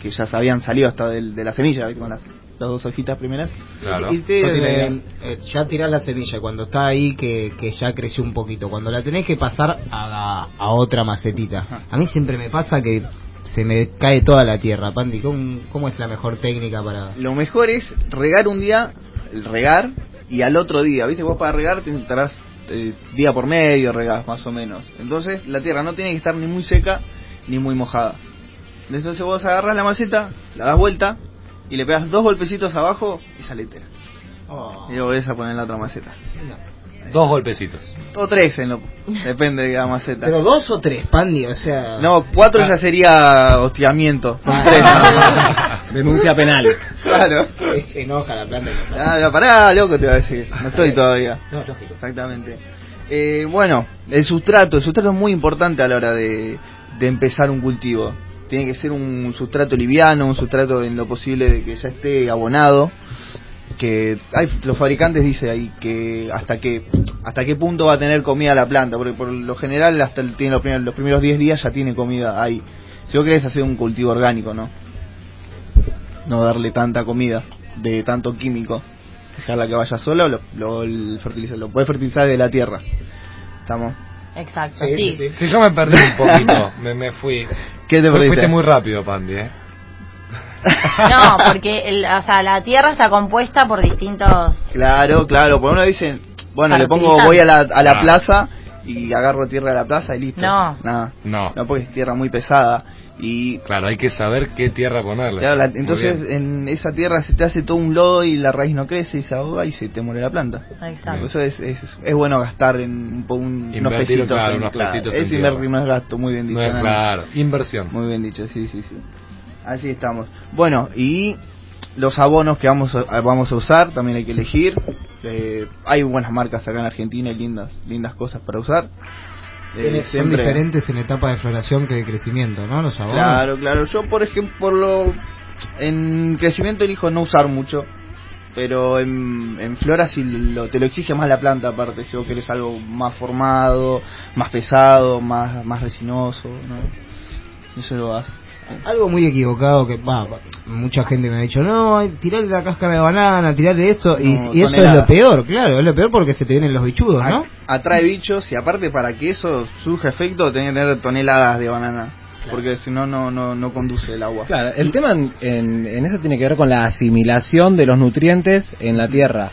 Que ya se habían salido hasta del- de la semilla, ¿viste? con las, las dos hojitas primeras. Claro. Y te- No tiene eh, eh, ya tirás la semilla cuando está ahí que, que ya creció un poquito. Cuando la tenés que pasar a, a otra macetita. A mí siempre me pasa que se me cae toda la tierra. Pandi, ¿cómo, cómo es la mejor técnica para...? Lo mejor es regar un día, el regar, y al otro día, ¿viste? Vos para regar te estarás eh, día por medio regás, más o menos. Entonces la tierra no tiene que estar ni muy seca ni muy mojada. Entonces vos agarras la maceta, la das vuelta y le pegas dos golpecitos abajo y sale entera. Y lo volvés a poner la otra maceta. Dos golpecitos. O tres, en lo, depende de la maceta. ¿Pero dos o tres, Pandi? O sea... No, cuatro ya sería hostigamiento. Con tres. Denuncia penal. Claro. Se enoja la planta. Ah, no, pará, loco, te voy a decir. No estoy todavía. No, lógico. Exactamente. Eh, bueno, el sustrato. El sustrato es muy importante a la hora de, de empezar un cultivo. Tiene que ser un sustrato liviano, un sustrato en lo posible de que ya esté abonado. Que hay, los fabricantes dicen ahí que hasta qué hasta qué punto va a tener comida la planta, porque por lo general hasta el, tiene los, primeros, los primeros 10 días ya tiene comida ahí. Si vos querés hacer un cultivo orgánico, ¿no? No darle tanta comida de tanto químico dejarla que vaya sola o lo, lo, el fertiliza- lo puede fertilizar de la tierra. ¿Estamos? Exacto, Sí, sí. sí, sí. Sí, yo me perdí un poquito, me, me fui. ¿Qué te perdiste? Fuiste muy rápido, Pandi, ¿eh? No, porque el, o sea, la Tierra está compuesta por distintos... Claro, claro, por uno dicen, bueno, le pongo, voy a la, a la Ah. plaza y agarro tierra de la plaza y listo. No. Nada. No. No, porque es tierra muy pesada. Y Claro, hay que saber qué tierra ponerle. claro, la- entonces en esa tierra se te hace todo un lodo y la raíz no crece y se ahoga y se te muere la planta. Exacto. Eso es, es, es bueno gastar en un, unos pesitos. claro, en- unos claro, pesitos es invertir, no es gasto, muy bien dicho. No es Nani. claro, inversión. Muy bien dicho, sí, sí, sí. Así estamos. Bueno, y los abonos que vamos a, vamos a usar también hay que elegir. Eh, hay buenas marcas acá en Argentina y lindas, lindas cosas para usar. Eh, Son diferentes en etapa de floración que de crecimiento, ¿no? Los abonos. Claro, claro. Yo, por ejemplo, en crecimiento elijo no usar mucho. Pero en, en flora sí lo, te lo exige más la planta aparte. Si vos querés algo más formado, más pesado, más, más resinoso, ¿no? Eso lo vas. Algo muy equivocado que va, mucha gente me ha dicho, no, tirarle la cáscara de banana, tirarle esto, y, No, y eso es lo peor, claro, es lo peor porque se te vienen los bichudos, ¿no? A- atrae bichos y aparte para que eso surja efecto tenés que tener toneladas de banana. Porque si no, no, no, no conduce el agua. Claro, el tema en, en- en eso tiene que ver con la asimilación de los nutrientes en la tierra.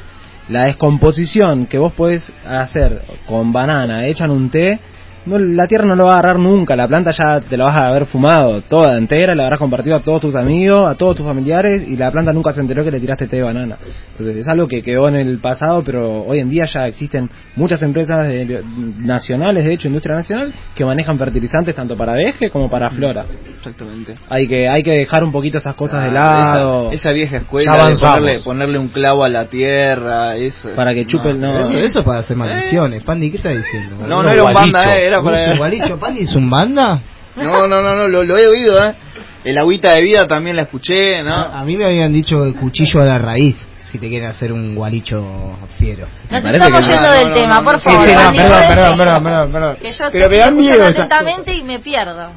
La descomposición que vos podés hacer con banana hecha en un té, no, la tierra no lo va a agarrar nunca. La planta ya te la vas a haber fumado toda entera, la habrás compartido a todos tus amigos, a todos tus familiares y la planta nunca se enteró que le tiraste té de banana. Entonces es algo que quedó en el pasado, pero hoy en día ya existen muchas empresas de- nacionales, de hecho, industria nacional, que manejan fertilizantes tanto para veje como para flora. Exactamente. Hay que hay que dejar un poquito esas cosas de Ah, lado Esa, esa vieja escuela de ponerle, ponerle un clavo a la tierra, eso. Para que chupe el- no. Eso, eso es para hacer maldiciones. Pandi, ¿qué estás diciendo? No, no era un banda, eh, era ¿Vos para... gualicho? ¿Pandi es un banda? No, no, no, no, lo, lo he oído, eh. El agüita de vida también la escuché, ¿no? A mí me habían dicho el cuchillo a la raíz, si te quieren hacer un gualicho fiero. Nos estamos que- yendo no, del no, tema, no, por no, favor. sí, no, Andy, perdón, ¿puedes perdón, perdón, perdón, perdón. Que yo Pero te me dan miedo atentamente y me pierdo.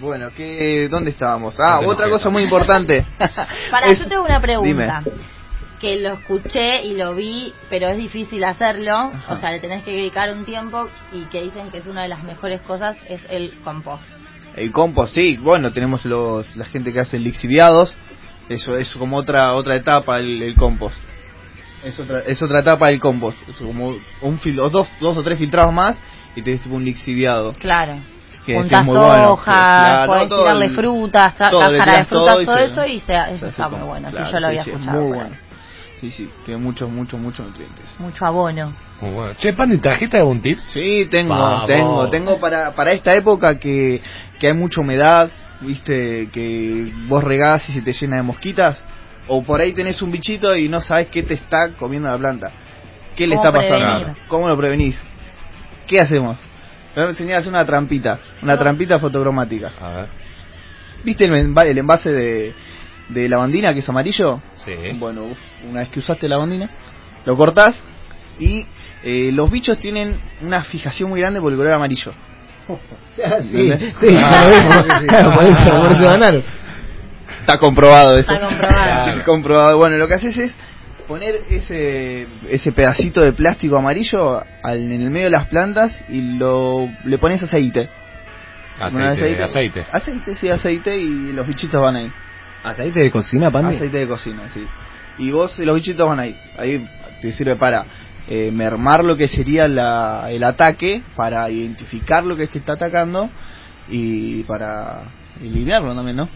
Bueno, ¿qué, ¿dónde estábamos? Ah, otra cosa muy importante. Para, Es- yo tengo una pregunta. Dime. Que lo escuché y lo vi, pero es difícil hacerlo. Ajá. O sea, le tenés que dedicar un tiempo y que dicen que es una de las mejores cosas es el compost. El compost, sí, bueno, tenemos los, la gente que hace lixiviados, eso es como otra otra etapa el, el compost. Es otra, es otra etapa del compost, es como un fil, dos, dos o tres filtrados más y tenés tipo un lixiviado. Claro. Que muy bueno. hojas, Claro, podés todo tirarle el- frutas, todo, cáscara de frutas, todo y todo, se- eso y se, eso está muy bueno. claro, sí, yo lo había sí, sí, es escuchado. muy bueno. Sí, sí, tiene muchos, muchos, muchos nutrientes. Mucho abono. Muy bueno. Che, Pandi, ¿trajiste algún tip? Sí, tengo, Vamos. tengo, tengo para, para esta época que, que hay mucha humedad, viste, que vos regás y se te llena de mosquitas, o por ahí tenés un bichito y no sabes qué te está comiendo la planta. ¿Qué le ¿Cómo está pasando? prevenir? ¿Cómo lo prevenís? ¿Qué hacemos? Te voy a enseñar a hacer una trampita, una trampita fotocromática. A ver. ¿Viste el, enva- el envase de, de lavandina que es amarillo? Sí. Bueno, una vez que usaste la lavandina, lo cortás y eh, los bichos tienen una fijación muy grande por el color amarillo. sí, ¿Entendés? sí, ya lo vimos. Claro, por eso, por eso ganaron. Está comprobado eso. Está comprobado. Bueno, lo que haces es poner ese ese pedacito de plástico amarillo al- en el medio de las plantas y lo le pones aceite. Pones Aceite, aceite. Aceite, sí, aceite y los bichitos van ahí. ¿Aceite de cocina, Pandi? Aceite de cocina, sí. Y vos y los bichitos van ahí. Ahí te sirve para eh, mermar lo que sería la, el ataque, para identificar lo que te está atacando y para eliminarlo también, ¿no?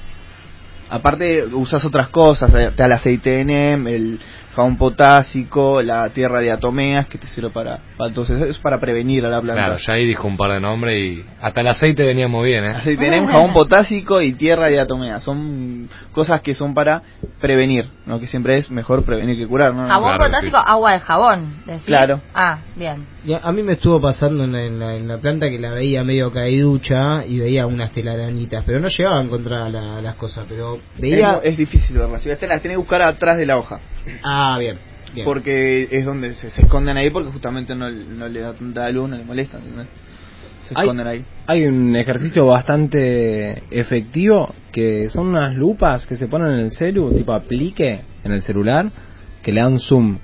Aparte usas otras cosas, eh, está el aceite de NEM, el jabón potásico, la tierra de atomeas que te sirve para, para entonces es para prevenir a la planta. Claro, ya ahí dijo un par de nombres y hasta el aceite veníamos bien, ¿eh? Aceite de NEM, jabón potásico y tierra de atomea. Son cosas que son para prevenir, ¿no? Que siempre es mejor prevenir que curar, ¿no? Jabón Claro, potásico, sí. agua de jabón. ¿decís? Claro. Ah, bien. Y a, a mí me estuvo pasando en la, en, la, en la planta que la veía medio caíducha y veía unas telarañitas, pero no llegaba a encontrar la- las cosas, pero veía... Es, es difícil verlas. Si las tenés que buscar atrás de la hoja. Ah, bien. bien. Porque es donde se, se esconden ahí porque justamente no, no le da tanta luz, no le molesta. Se Hay- esconden ahí. Hay un ejercicio bastante efectivo que son unas lupas que se ponen en el celu, tipo aplique en el celular, que le dan zoom.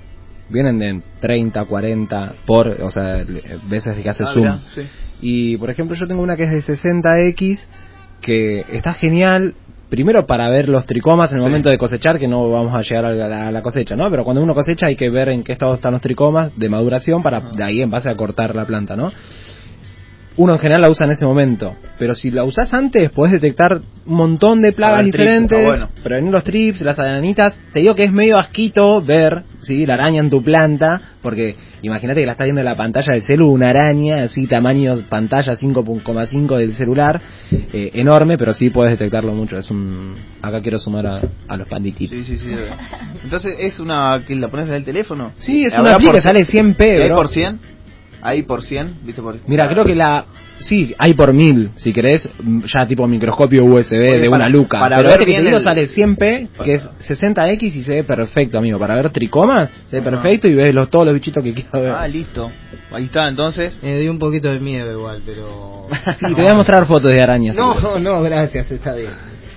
vienen de 30, 40 por, o sea, veces que hace Ah, zoom. mirá, sí. Y por ejemplo, yo tengo una que es de 60X que está genial. Primero para ver los tricomas en el Sí. momento de cosechar, que no vamos a llegar a la, a la cosecha, ¿no? Pero cuando uno cosecha hay que ver en qué estado están los tricomas de maduración para de ahí en base a cortar la planta, ¿no? Uno en general la usa en ese momento, pero si la usas antes podés detectar un montón de plagas ver, trips, diferentes, está bueno. prevenir los trips, las aranitas. Te digo que es medio asquito ver, ¿sí? La araña en tu planta, porque imagínate que la estás viendo en la pantalla del celu, una araña, así tamaño pantalla 5.5 del celular, eh, enorme, pero sí puedes detectarlo mucho. Es un Acá quiero sumar a, a los pandititos. Sí, sí, sí. Entonces, ¿es una que la pones en el teléfono? Sí, es ¿Habrá una por- que sale 100 p, ¿Y ¿Hay bro. por 100? ¿Hay por 100? ¿Viste por Mira, creo que la... Sí, hay por mil, si querés, mm, ya tipo microscopio USB Oye, de para- una luca. para Pero ver este que te bien digo el- sale 100p, que es 60x y se ve perfecto, amigo. Para ver tricomas, se ve perfecto y ves los, todos los bichitos que quiero ver. Ah, listo. Ahí está, entonces. Me dio un poquito de miedo igual, pero... Sí, te voy a mostrar fotos de arañas. No, no, gracias, está bien.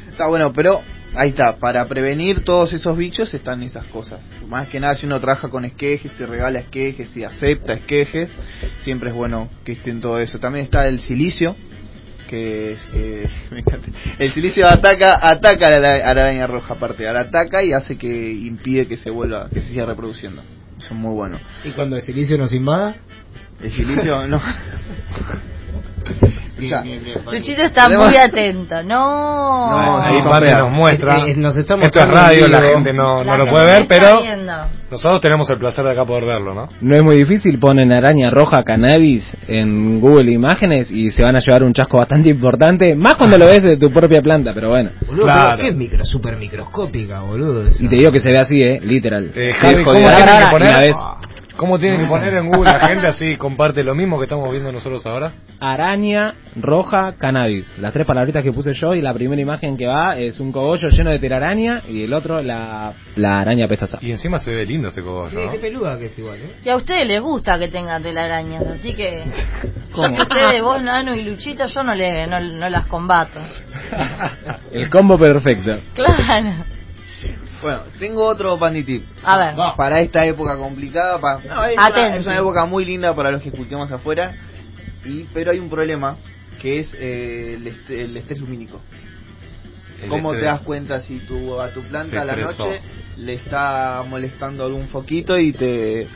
Está bueno, pero ahí está. Para prevenir todos esos bichos están esas cosas. Más que nada, si uno trabaja con esquejes, se regala esquejes y acepta esquejes, siempre es bueno que estén todo eso. También está el silicio, que es. eh, me encanta. el silicio ataca ataca a la, a la araña roja, aparte. La ataca y hace que impide que se vuelva, que se siga reproduciendo. Eso es muy bueno. ¿Y cuando el silicio nos invada? El silicio, no. Luchito está Tenemos- muy atento. No. No, Ahí nos muestra. Eh, eh, nos estamos Esto es radio, la gente no, no lo puede ver, pero viendo. nosotros tenemos el placer de acá poder verlo, ¿no? No es muy difícil, ponen araña roja cannabis en Google Imágenes y se van a llevar un chasco bastante importante, más cuando lo ves de tu propia planta, pero bueno. Boludo, Claro. pero ¿qué es micro, super microscópica, boludo? esa? Y te digo que se ve así, eh, literal. Eh, Javi, ¿cómo que ahora, poner? y la ves. ¿Cómo tienen que poner en Google la gente así comparte lo mismo que estamos viendo nosotros ahora? Araña roja cannabis. Las tres palabritas que puse yo y la primera imagen que va es un cogollo lleno de telaraña y el otro la, la araña pestosa. Y encima se ve lindo ese Sí, cogollo, ¿no? qué peluda que es igual, ¿eh? Y a ustedes les gusta que tenga telarañas, así que. ¿Cómo? Yo que ustedes, vos, Nano y Luchito, yo no, le, no, no las combato. El combo perfecto. Claro. Bueno, tengo otro panditip. A ver. Para esta época complicada, pa- no, es, una, es una época muy linda para los que cultivamos afuera, y pero hay un problema que es eh, el, est- el estrés lumínico. El ¿Cómo estrés. te das cuenta si tu, a tu planta Se a la estresó. noche le está molestando algún foquito y te,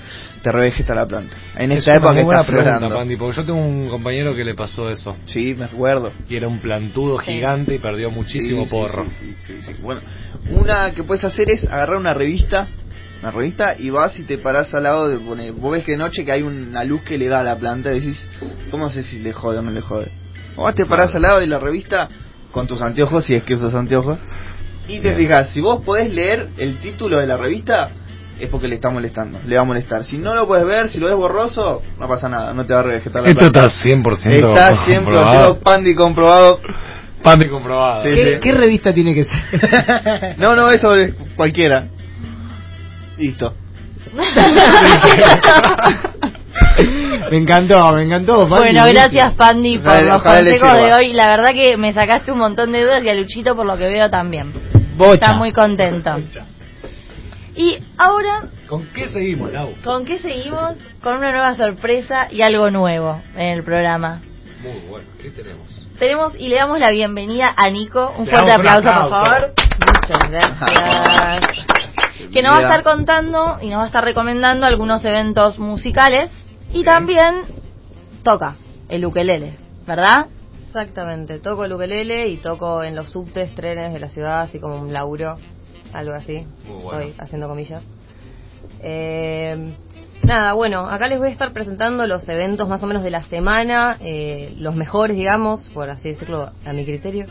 te revegeta la planta? En Es esta época que está pregunta. Pandi, porque yo tengo un compañero que le pasó eso. Sí, me acuerdo. Y era un plantudo Sí. gigante y perdió muchísimo Sí, porro. Sí, sí, sí, sí. Bueno, una que puedes hacer es agarrar una revista, una revista y vas y te parás al lado de poner. Vos ves que de noche que hay una luz que le da a la planta y decís, ¿cómo sé si le jode o no le jode? Vos vas, te parás al lado de la revista con tus anteojos, si es que usas anteojos, y te fijas, si vos podés leer el título de la revista, es porque le está molestando, le va a molestar. Si no lo puedes ver, si lo ves borroso, no pasa nada, no te va a revegetar la Esto planta. está 100% Está 100% comprobado. pandi comprobado. Pandi comprobado. Sí, ¿Qué, sí. qué revista tiene que ser? No, no, eso es cualquiera. Listo. me encantó, me encantó. Bueno, gracias Pandi por Ojalá- los ojalá consejos de hoy. La verdad que me sacaste un montón de dudas y a Luchito por lo que veo también. Bocha. Está muy contento. Y ahora, ¿Con qué seguimos, Lau? ¿con qué seguimos? Con una nueva sorpresa y algo nuevo en el programa. Muy bueno, ¿qué tenemos? Tenemos y le damos la bienvenida a Nico. Un Le fuerte un aplauso, por aplauso. favor. Muchas gracias. que nos va a estar contando y nos va a estar recomendando algunos eventos musicales y también toca el ukelele, ¿verdad? Exactamente, toco el ukelele y toco en los subtes, trenes de la ciudad, así como un laburo, algo así. Muy bueno. Estoy haciendo comillas. Eh, nada, bueno, acá les voy a estar presentando los eventos más o menos de la semana, eh, los mejores, digamos, por así decirlo, a mi criterio.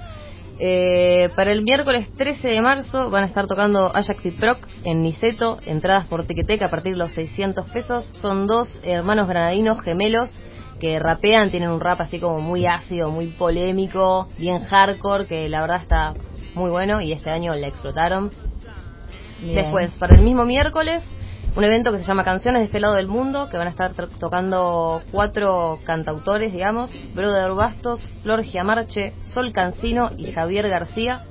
Eh, para el miércoles 13 de marzo van a estar tocando Ajax y Proc en Niceto, entradas por Tequeteca a partir de los 600 pesos. Son dos hermanos granadinos gemelos que rapean, tienen un rap así como muy ácido, muy polémico, bien hardcore, que la verdad está muy bueno y este año la explotaron. Bien. Después, para el mismo miércoles, un evento que se llama Canciones de este lado del mundo, que van a estar tocando cuatro cantautores, digamos, Brother Bastos, Flor Giamarche, Sol Cancino y Javier García,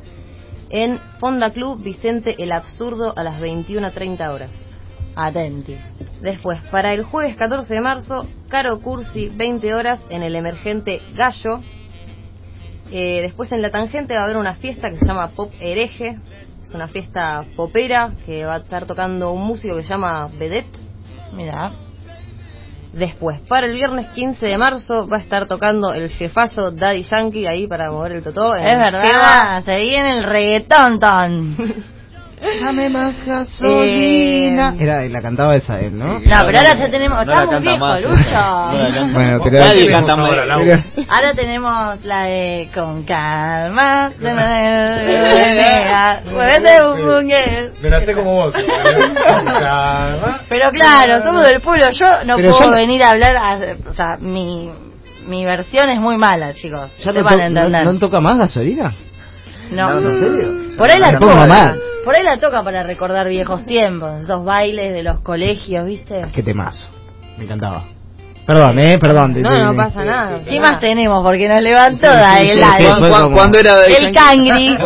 en Fonda Club Vicente el Absurdo a las 21.30 horas. Atenti. Después, para el jueves 14 de marzo, Caro Cursi, 20 horas en el emergente Gallo. Eh, después en la tangente va a haber una fiesta que se llama Pop Hereje. Es una fiesta popera que va a estar tocando un músico que se llama Vedette. Mira. Después, para el viernes 15 de marzo va a estar tocando el jefazo Daddy Yankee ahí para mover el totó. en Es verdad, Jeva. se viene el reggaetón, ton. Dame más gasolina. Era, la cantaba esa él, ¿no? No, pero ahora ya tenemos. No viejos, más. Lucho. Canta. Bueno, pero Nadie canta más. Pero- Ahora tenemos la de Con calma. La sé como vos. ¿eh? Calma. Pero claro, somos del pueblo. Yo no Pero puedo ya- venir a hablar. a- o sea, mi, mi versión es muy mala, chicos. ¿Ya te no, van a entender. no, no toca más gasolina? No. No, ¿en serio? Por ahí la toca. Por ahí la toca para recordar viejos tiempos. Esos bailes de los colegios, ¿viste? Qué temazo. Me encantaba. Perdón, eh, perdón. te- No, te- no te- pasa nada. ¿Qué más tenemos? Porque nos levantó de el sí, aire. fue ¿Cuán- cuán- como- ¿Cuándo era El cangri.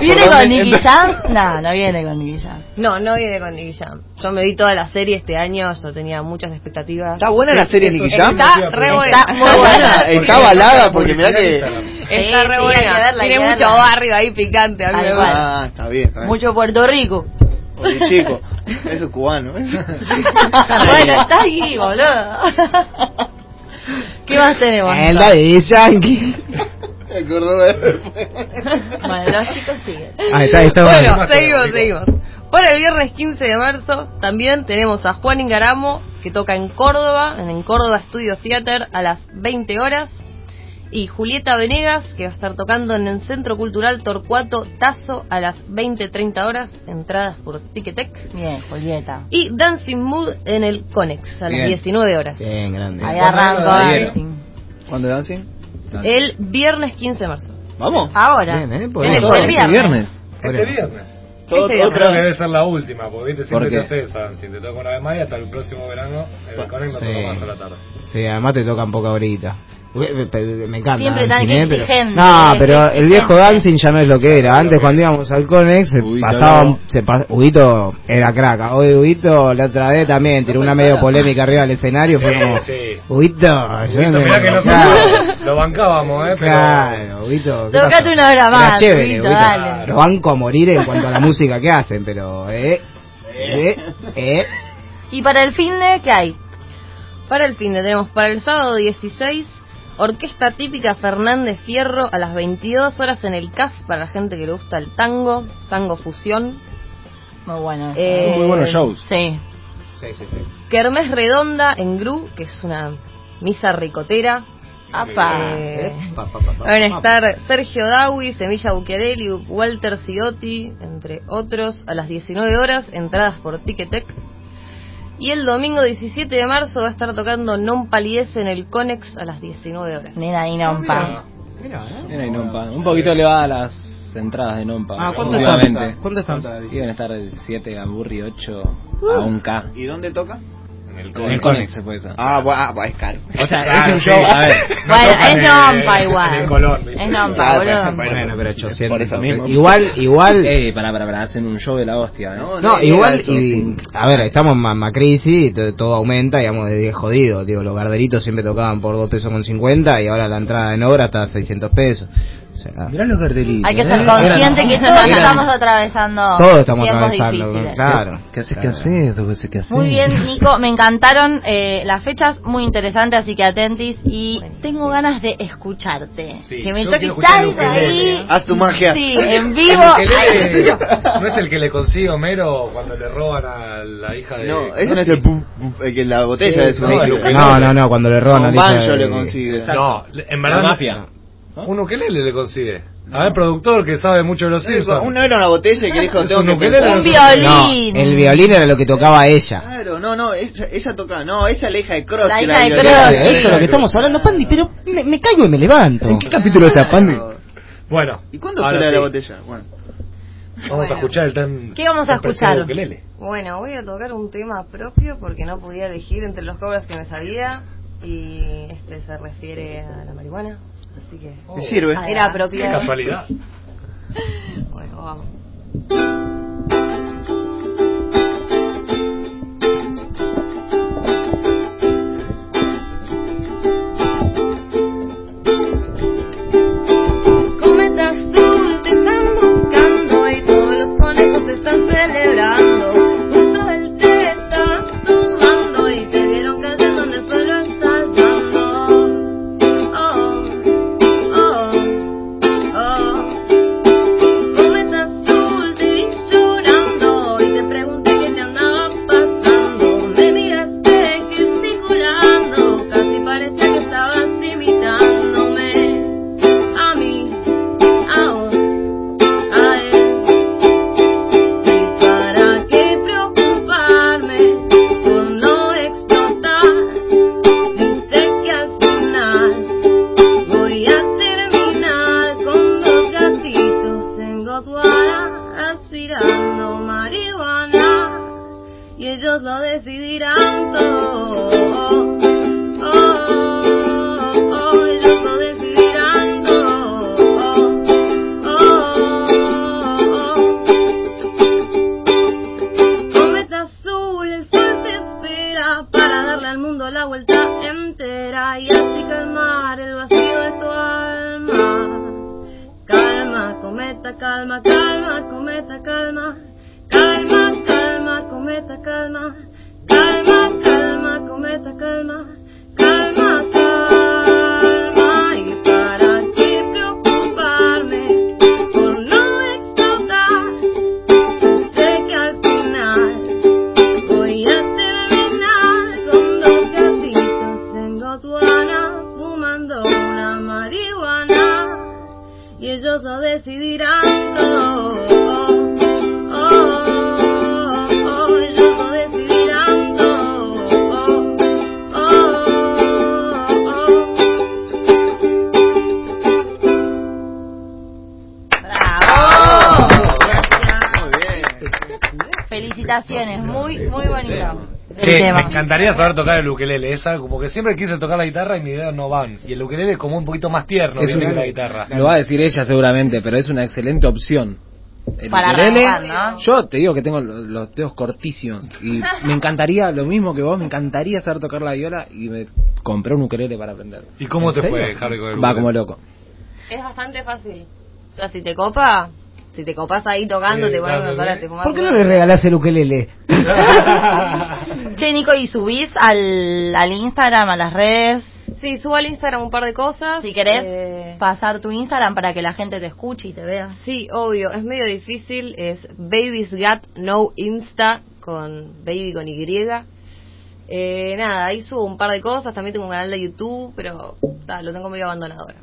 ¿Viene con Nicky Jam? No, no viene con Nicky Jam. No, no viene con Nicky Jam. Yo me vi toda la serie este año, yo tenía muchas expectativas. ¿Está buena la serie Nicky Jam? Está re buena. Está muy buena. Está avalada porque mirá que... Está Sí, re buena. Tiene mucho barrio ahí picante. A mí me gusta. Ah, está bien, está bien. Mucho Puerto Rico. Oye, chico, eso es cubano. ¿eh? bueno, está ahí, boludo. ¿Qué más tenemos? El Daddy Yankee. Me acordó de Bueno, los chicos siguen. Ahí está, ahí está. Bueno, Más seguimos, seguimos. Para el viernes 15 de marzo también tenemos a Juan Ingaramo que toca en Córdoba, en el Córdoba Studio Theater a las 20 horas. Y Julieta Venegas que va a estar tocando en el Centro Cultural Torcuato Tazo a las 20-30 horas, entradas por Ticketek. Bien, Julieta. Y Dancing Mood en el Conex a las Bien. 19 horas. Bien, grande. Ahí arrancó Ayer. Dancing. ¿Cuándo dancing? El viernes 15 de marzo. ¿Vamos? Ahora. Bien, eh, En podemos. el, Todo el este viernes. viernes. Este viernes. Todo- Yo otra- creo que debe ser la última, porque viste siempre ¿Por te haces esa. Si te toca una vez más y hasta el próximo verano, en el Conec no Sí. toca más a la tarde. Sí, además te tocan poca horita. Me encanta. Siempre Dancing, tan eh, pero- No, pero el viejo. Dancing ya no es lo que era. Antes cuando íbamos al Conex se Huguito pasaba, no. se pa- Huguito era crack. Hoy Huguito la otra vez también tiró una medio polémica arriba del escenario. Fue como, sí. Huguito, yo Huguito, me- mirá que nosotros claro, lo bancábamos, eh, pero... claro, Huguito. ¿qué Tocate una hora Era más, chévere, Huguito. Lo banco a morir en cuanto a la música que hacen, pero, eh, eh, eh. ¿Y para el fin de qué hay? Para el fin de tenemos para el sábado 16 Orquesta típica Fernández Fierro a las 22 horas en el CAF para la gente que le gusta el tango, tango fusión. Muy bueno. eso. Eh, Muy buenos shows. Sí. Sí, sí, sí. Kermés Redonda en Gru, que es una misa ricotera. Apa. Eh, Pa, pa, pa, van a estar Sergio Dawi, Semilla Bucchiarelli, Walter Ciotti, entre otros, a las 19 horas, entradas por Ticketek. Y el domingo 17 de marzo va a estar tocando Non Palidece en el Conex a las 19 horas. Nena y nompa. Mira, eh. Mira, y Nompa. Un poquito elevada a las entradas de Nompa. Ah, ¿cuánto están? ¿Cuánto están? Iban a estar de 7 a Burri, 8 a 1K. ¿Y dónde toca? En el Conex se puede usar. Ah, bu- ah, es caro. O sea, Claro, es un sí. show, a ver. Bueno, es nompa en igual. el Colón. Es nompa, Ah, boludo. bueno, Bueno, pero 800. Por eso mismo. Igual, igual. Ey, pará, pará, pará, hacen un show de la hostia, ¿eh? No, No, no, igual, eso, y, sí. a ver, estamos en ma- crisis todo aumenta, digamos, de 10 jodidos. Digo, los garderitos siempre tocaban por 2 pesos con 50 y ahora la entrada en obra está a 600 pesos. Mirá los cartelitos. Hay que ¿eh? ser consciente que Eran- estamos atravesando todos estamos tiempos atravesando, difíciles. claro. ¿Qué haces, qué Claro. haces? ¿Qué haces, qué haces? Muy bien, Nico, me encantaron eh, las fechas, muy interesantes, así que atentis y tengo ganas de escucharte. Sí, que me toques ahí. ukelele. Haz tu magia. Sí, en vivo. Ay. ¿No es el que le consigue Homero cuando le roban a la hija de... No, ese no es el, pu- pu- el que la botella Sí, es no. No, no, no, cuando le roban a la hija banjo de- le consigue. No, en verdad... La mafia. Un ukelele le consigue. A ver, productor que sabe mucho de los Simpsons. Uno era una botella y que dijo, tengo un que. Un No, violín. el violín era lo que tocaba ella. Claro, no, no, ella, ella tocaba, no, esa es la hija de Cross. La hija de. Cross, Eso es lo que estamos hablando, Pandi, pero me, me caigo y me levanto. ¿En qué capítulo está Pandi? Bueno. ¿Y cuándo fue la de la sí. botella? Bueno. Vamos a Bueno. escuchar el tan... ¿Qué vamos a escuchar? ukelele. Bueno, voy a tocar un tema propio porque no podía elegir entre los covers que me sabía y este se refiere a la marihuana, así que ¿Te sirve? Era Qué propiedad. casualidad. Bueno, vamos. Encantaría saber tocar el ukelele. Es algo como que siempre quise tocar la guitarra y mis dedos no van. Y el ukelele es como un poquito más tierno Es viene una- que la guitarra. Lo va a decir ella seguramente, pero es una excelente opción. El Para ukelele, arrancar, ¿no? yo te digo que tengo lo- los dedos cortísimos y me encantaría, lo mismo que vos, me encantaría saber tocar la viola y me compré un ukelele para aprender. ¿Y cómo ¿En te serio? fue, Harry, con el Va como loco. Es bastante fácil. O sea, si te copa, si te copas ahí tocando, Sí, te pones unas horas, te fumas ¿Por qué no le regalás el ukelele? Che, Nico, ¿y subís al, al Instagram, a las redes? Sí, subo al Instagram un par de cosas. Si querés Eh, pasar tu Instagram para que la gente te escuche y te vea. Sí, obvio, es medio difícil, es Baby's Got No Insta con baby con Y. Eh, nada, ahí subo un par de cosas, también tengo un canal de YouTube, pero ta, lo tengo medio abandonado ahora.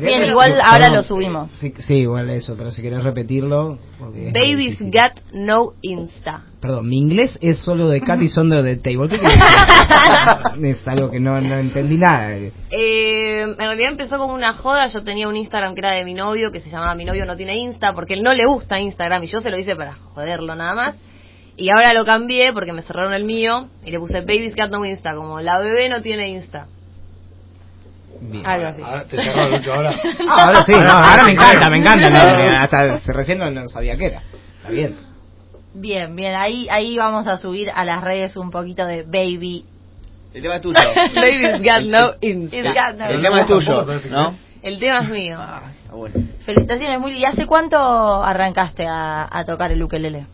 Bien, igual ahora lo subimos. Sí, sí, igual eso, pero si querés repetirlo. porque es muy Baby's difícil. Got No Insta. Perdón, mi inglés es solo de Cat y Sonder de Table. Es algo que no, no entendí nada. Eh, en realidad empezó como una joda. Yo tenía un Instagram que era de mi novio, que se llamaba Mi novio no tiene Insta, porque él no le gusta Instagram y yo se lo hice para joderlo nada más. Y ahora lo cambié porque me cerraron el mío y le puse Baby's Got No Insta, como la bebé no tiene Insta. Bien. Algo así. Ahora te cerró Lucho ahora. Ah, ahora sí, no, ahora me encanta, me encanta. no, hasta recién no, no sabía qué era. Está bien. Bien, bien, ahí, ahí vamos a subir a las redes un poquito de Baby. El tema es tuyo. Baby's Got No got no- El tema es tuyo, ¿no? El tema es mío. Ah, está bueno. Felicitaciones, muy ¿Y hace cuánto arrancaste a, a tocar el ukelele?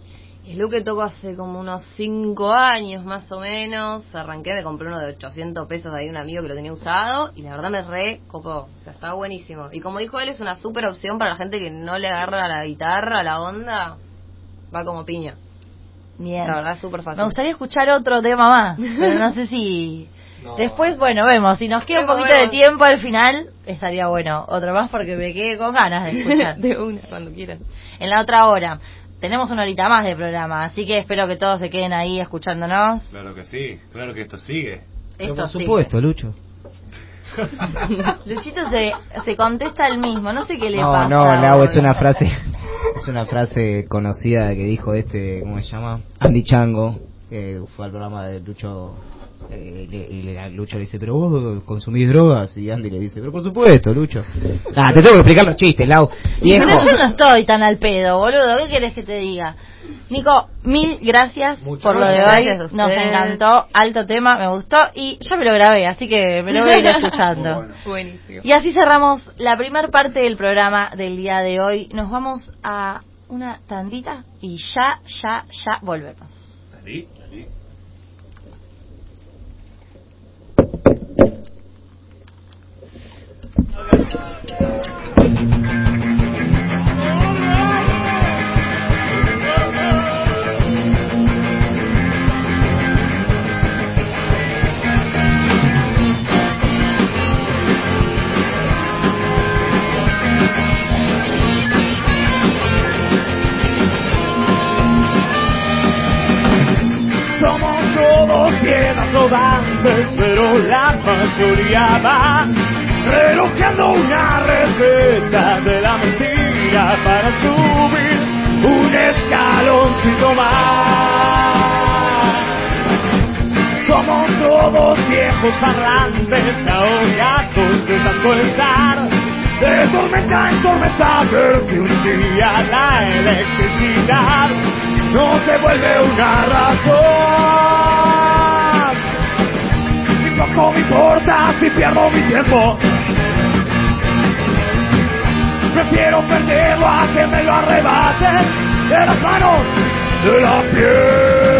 Es lo que toco hace como unos 5 años más o menos. Arranqué, me compré uno de 800 pesos ahí de un amigo que lo tenía usado y la verdad me re copó. O sea, está buenísimo. Y como dijo él, es una super opción para la gente que no le agarra la guitarra, la onda. Va como piña. Bien. La verdad es súper fácil. Me gustaría escuchar otro tema más, pero no sé si... No. Después, bueno, vemos. Si nos queda un Vemos, poquito de tiempo al final, estaría bueno. Otro más porque me quedé con ganas de escuchar. de una, cuando quieran. en la otra hora. Tenemos una horita más de programa, así que espero que todos se queden ahí escuchándonos. Claro que sí, claro que esto sigue. Esto por supuesto, Lucho. Luchito se, se contesta el mismo, no sé qué le No, pasa. no, Lau, es una frase, es una frase conocida que dijo este, ¿cómo se llama? Andy Chango, que fue al programa de Lucho, eh, le- y le- Lucho le dice, pero vos consumís drogas, y Andy le dice, pero por supuesto, Lucho. Ah, te tengo que explicar los chistes, Lau. Viejo. Pero yo no estoy tan al pedo, boludo. ¿Qué querés que te diga? Nico, mil gracias Muchas por lo de hoy. Nos encantó, alto tema, me gustó y ya me lo grabé, así que me lo voy a ir escuchando. Buenísimo. Y así cerramos la primera parte del programa del día de hoy. Nos vamos a una tandita y ya, ya, ya volvemos. Somos todos piedras rodantes, pero la mayoría va relojando una receta de la mentira para subir un escaloncito más. Somos todos viejos parlantes, ahogados de tanto estar. De tormenta en tormenta, ver si un día la electricidad no se vuelve una razón. Tampoco me importa si pierdo mi tiempo. Prefiero perderlo a que me lo arrebaten de las manos, de la piel.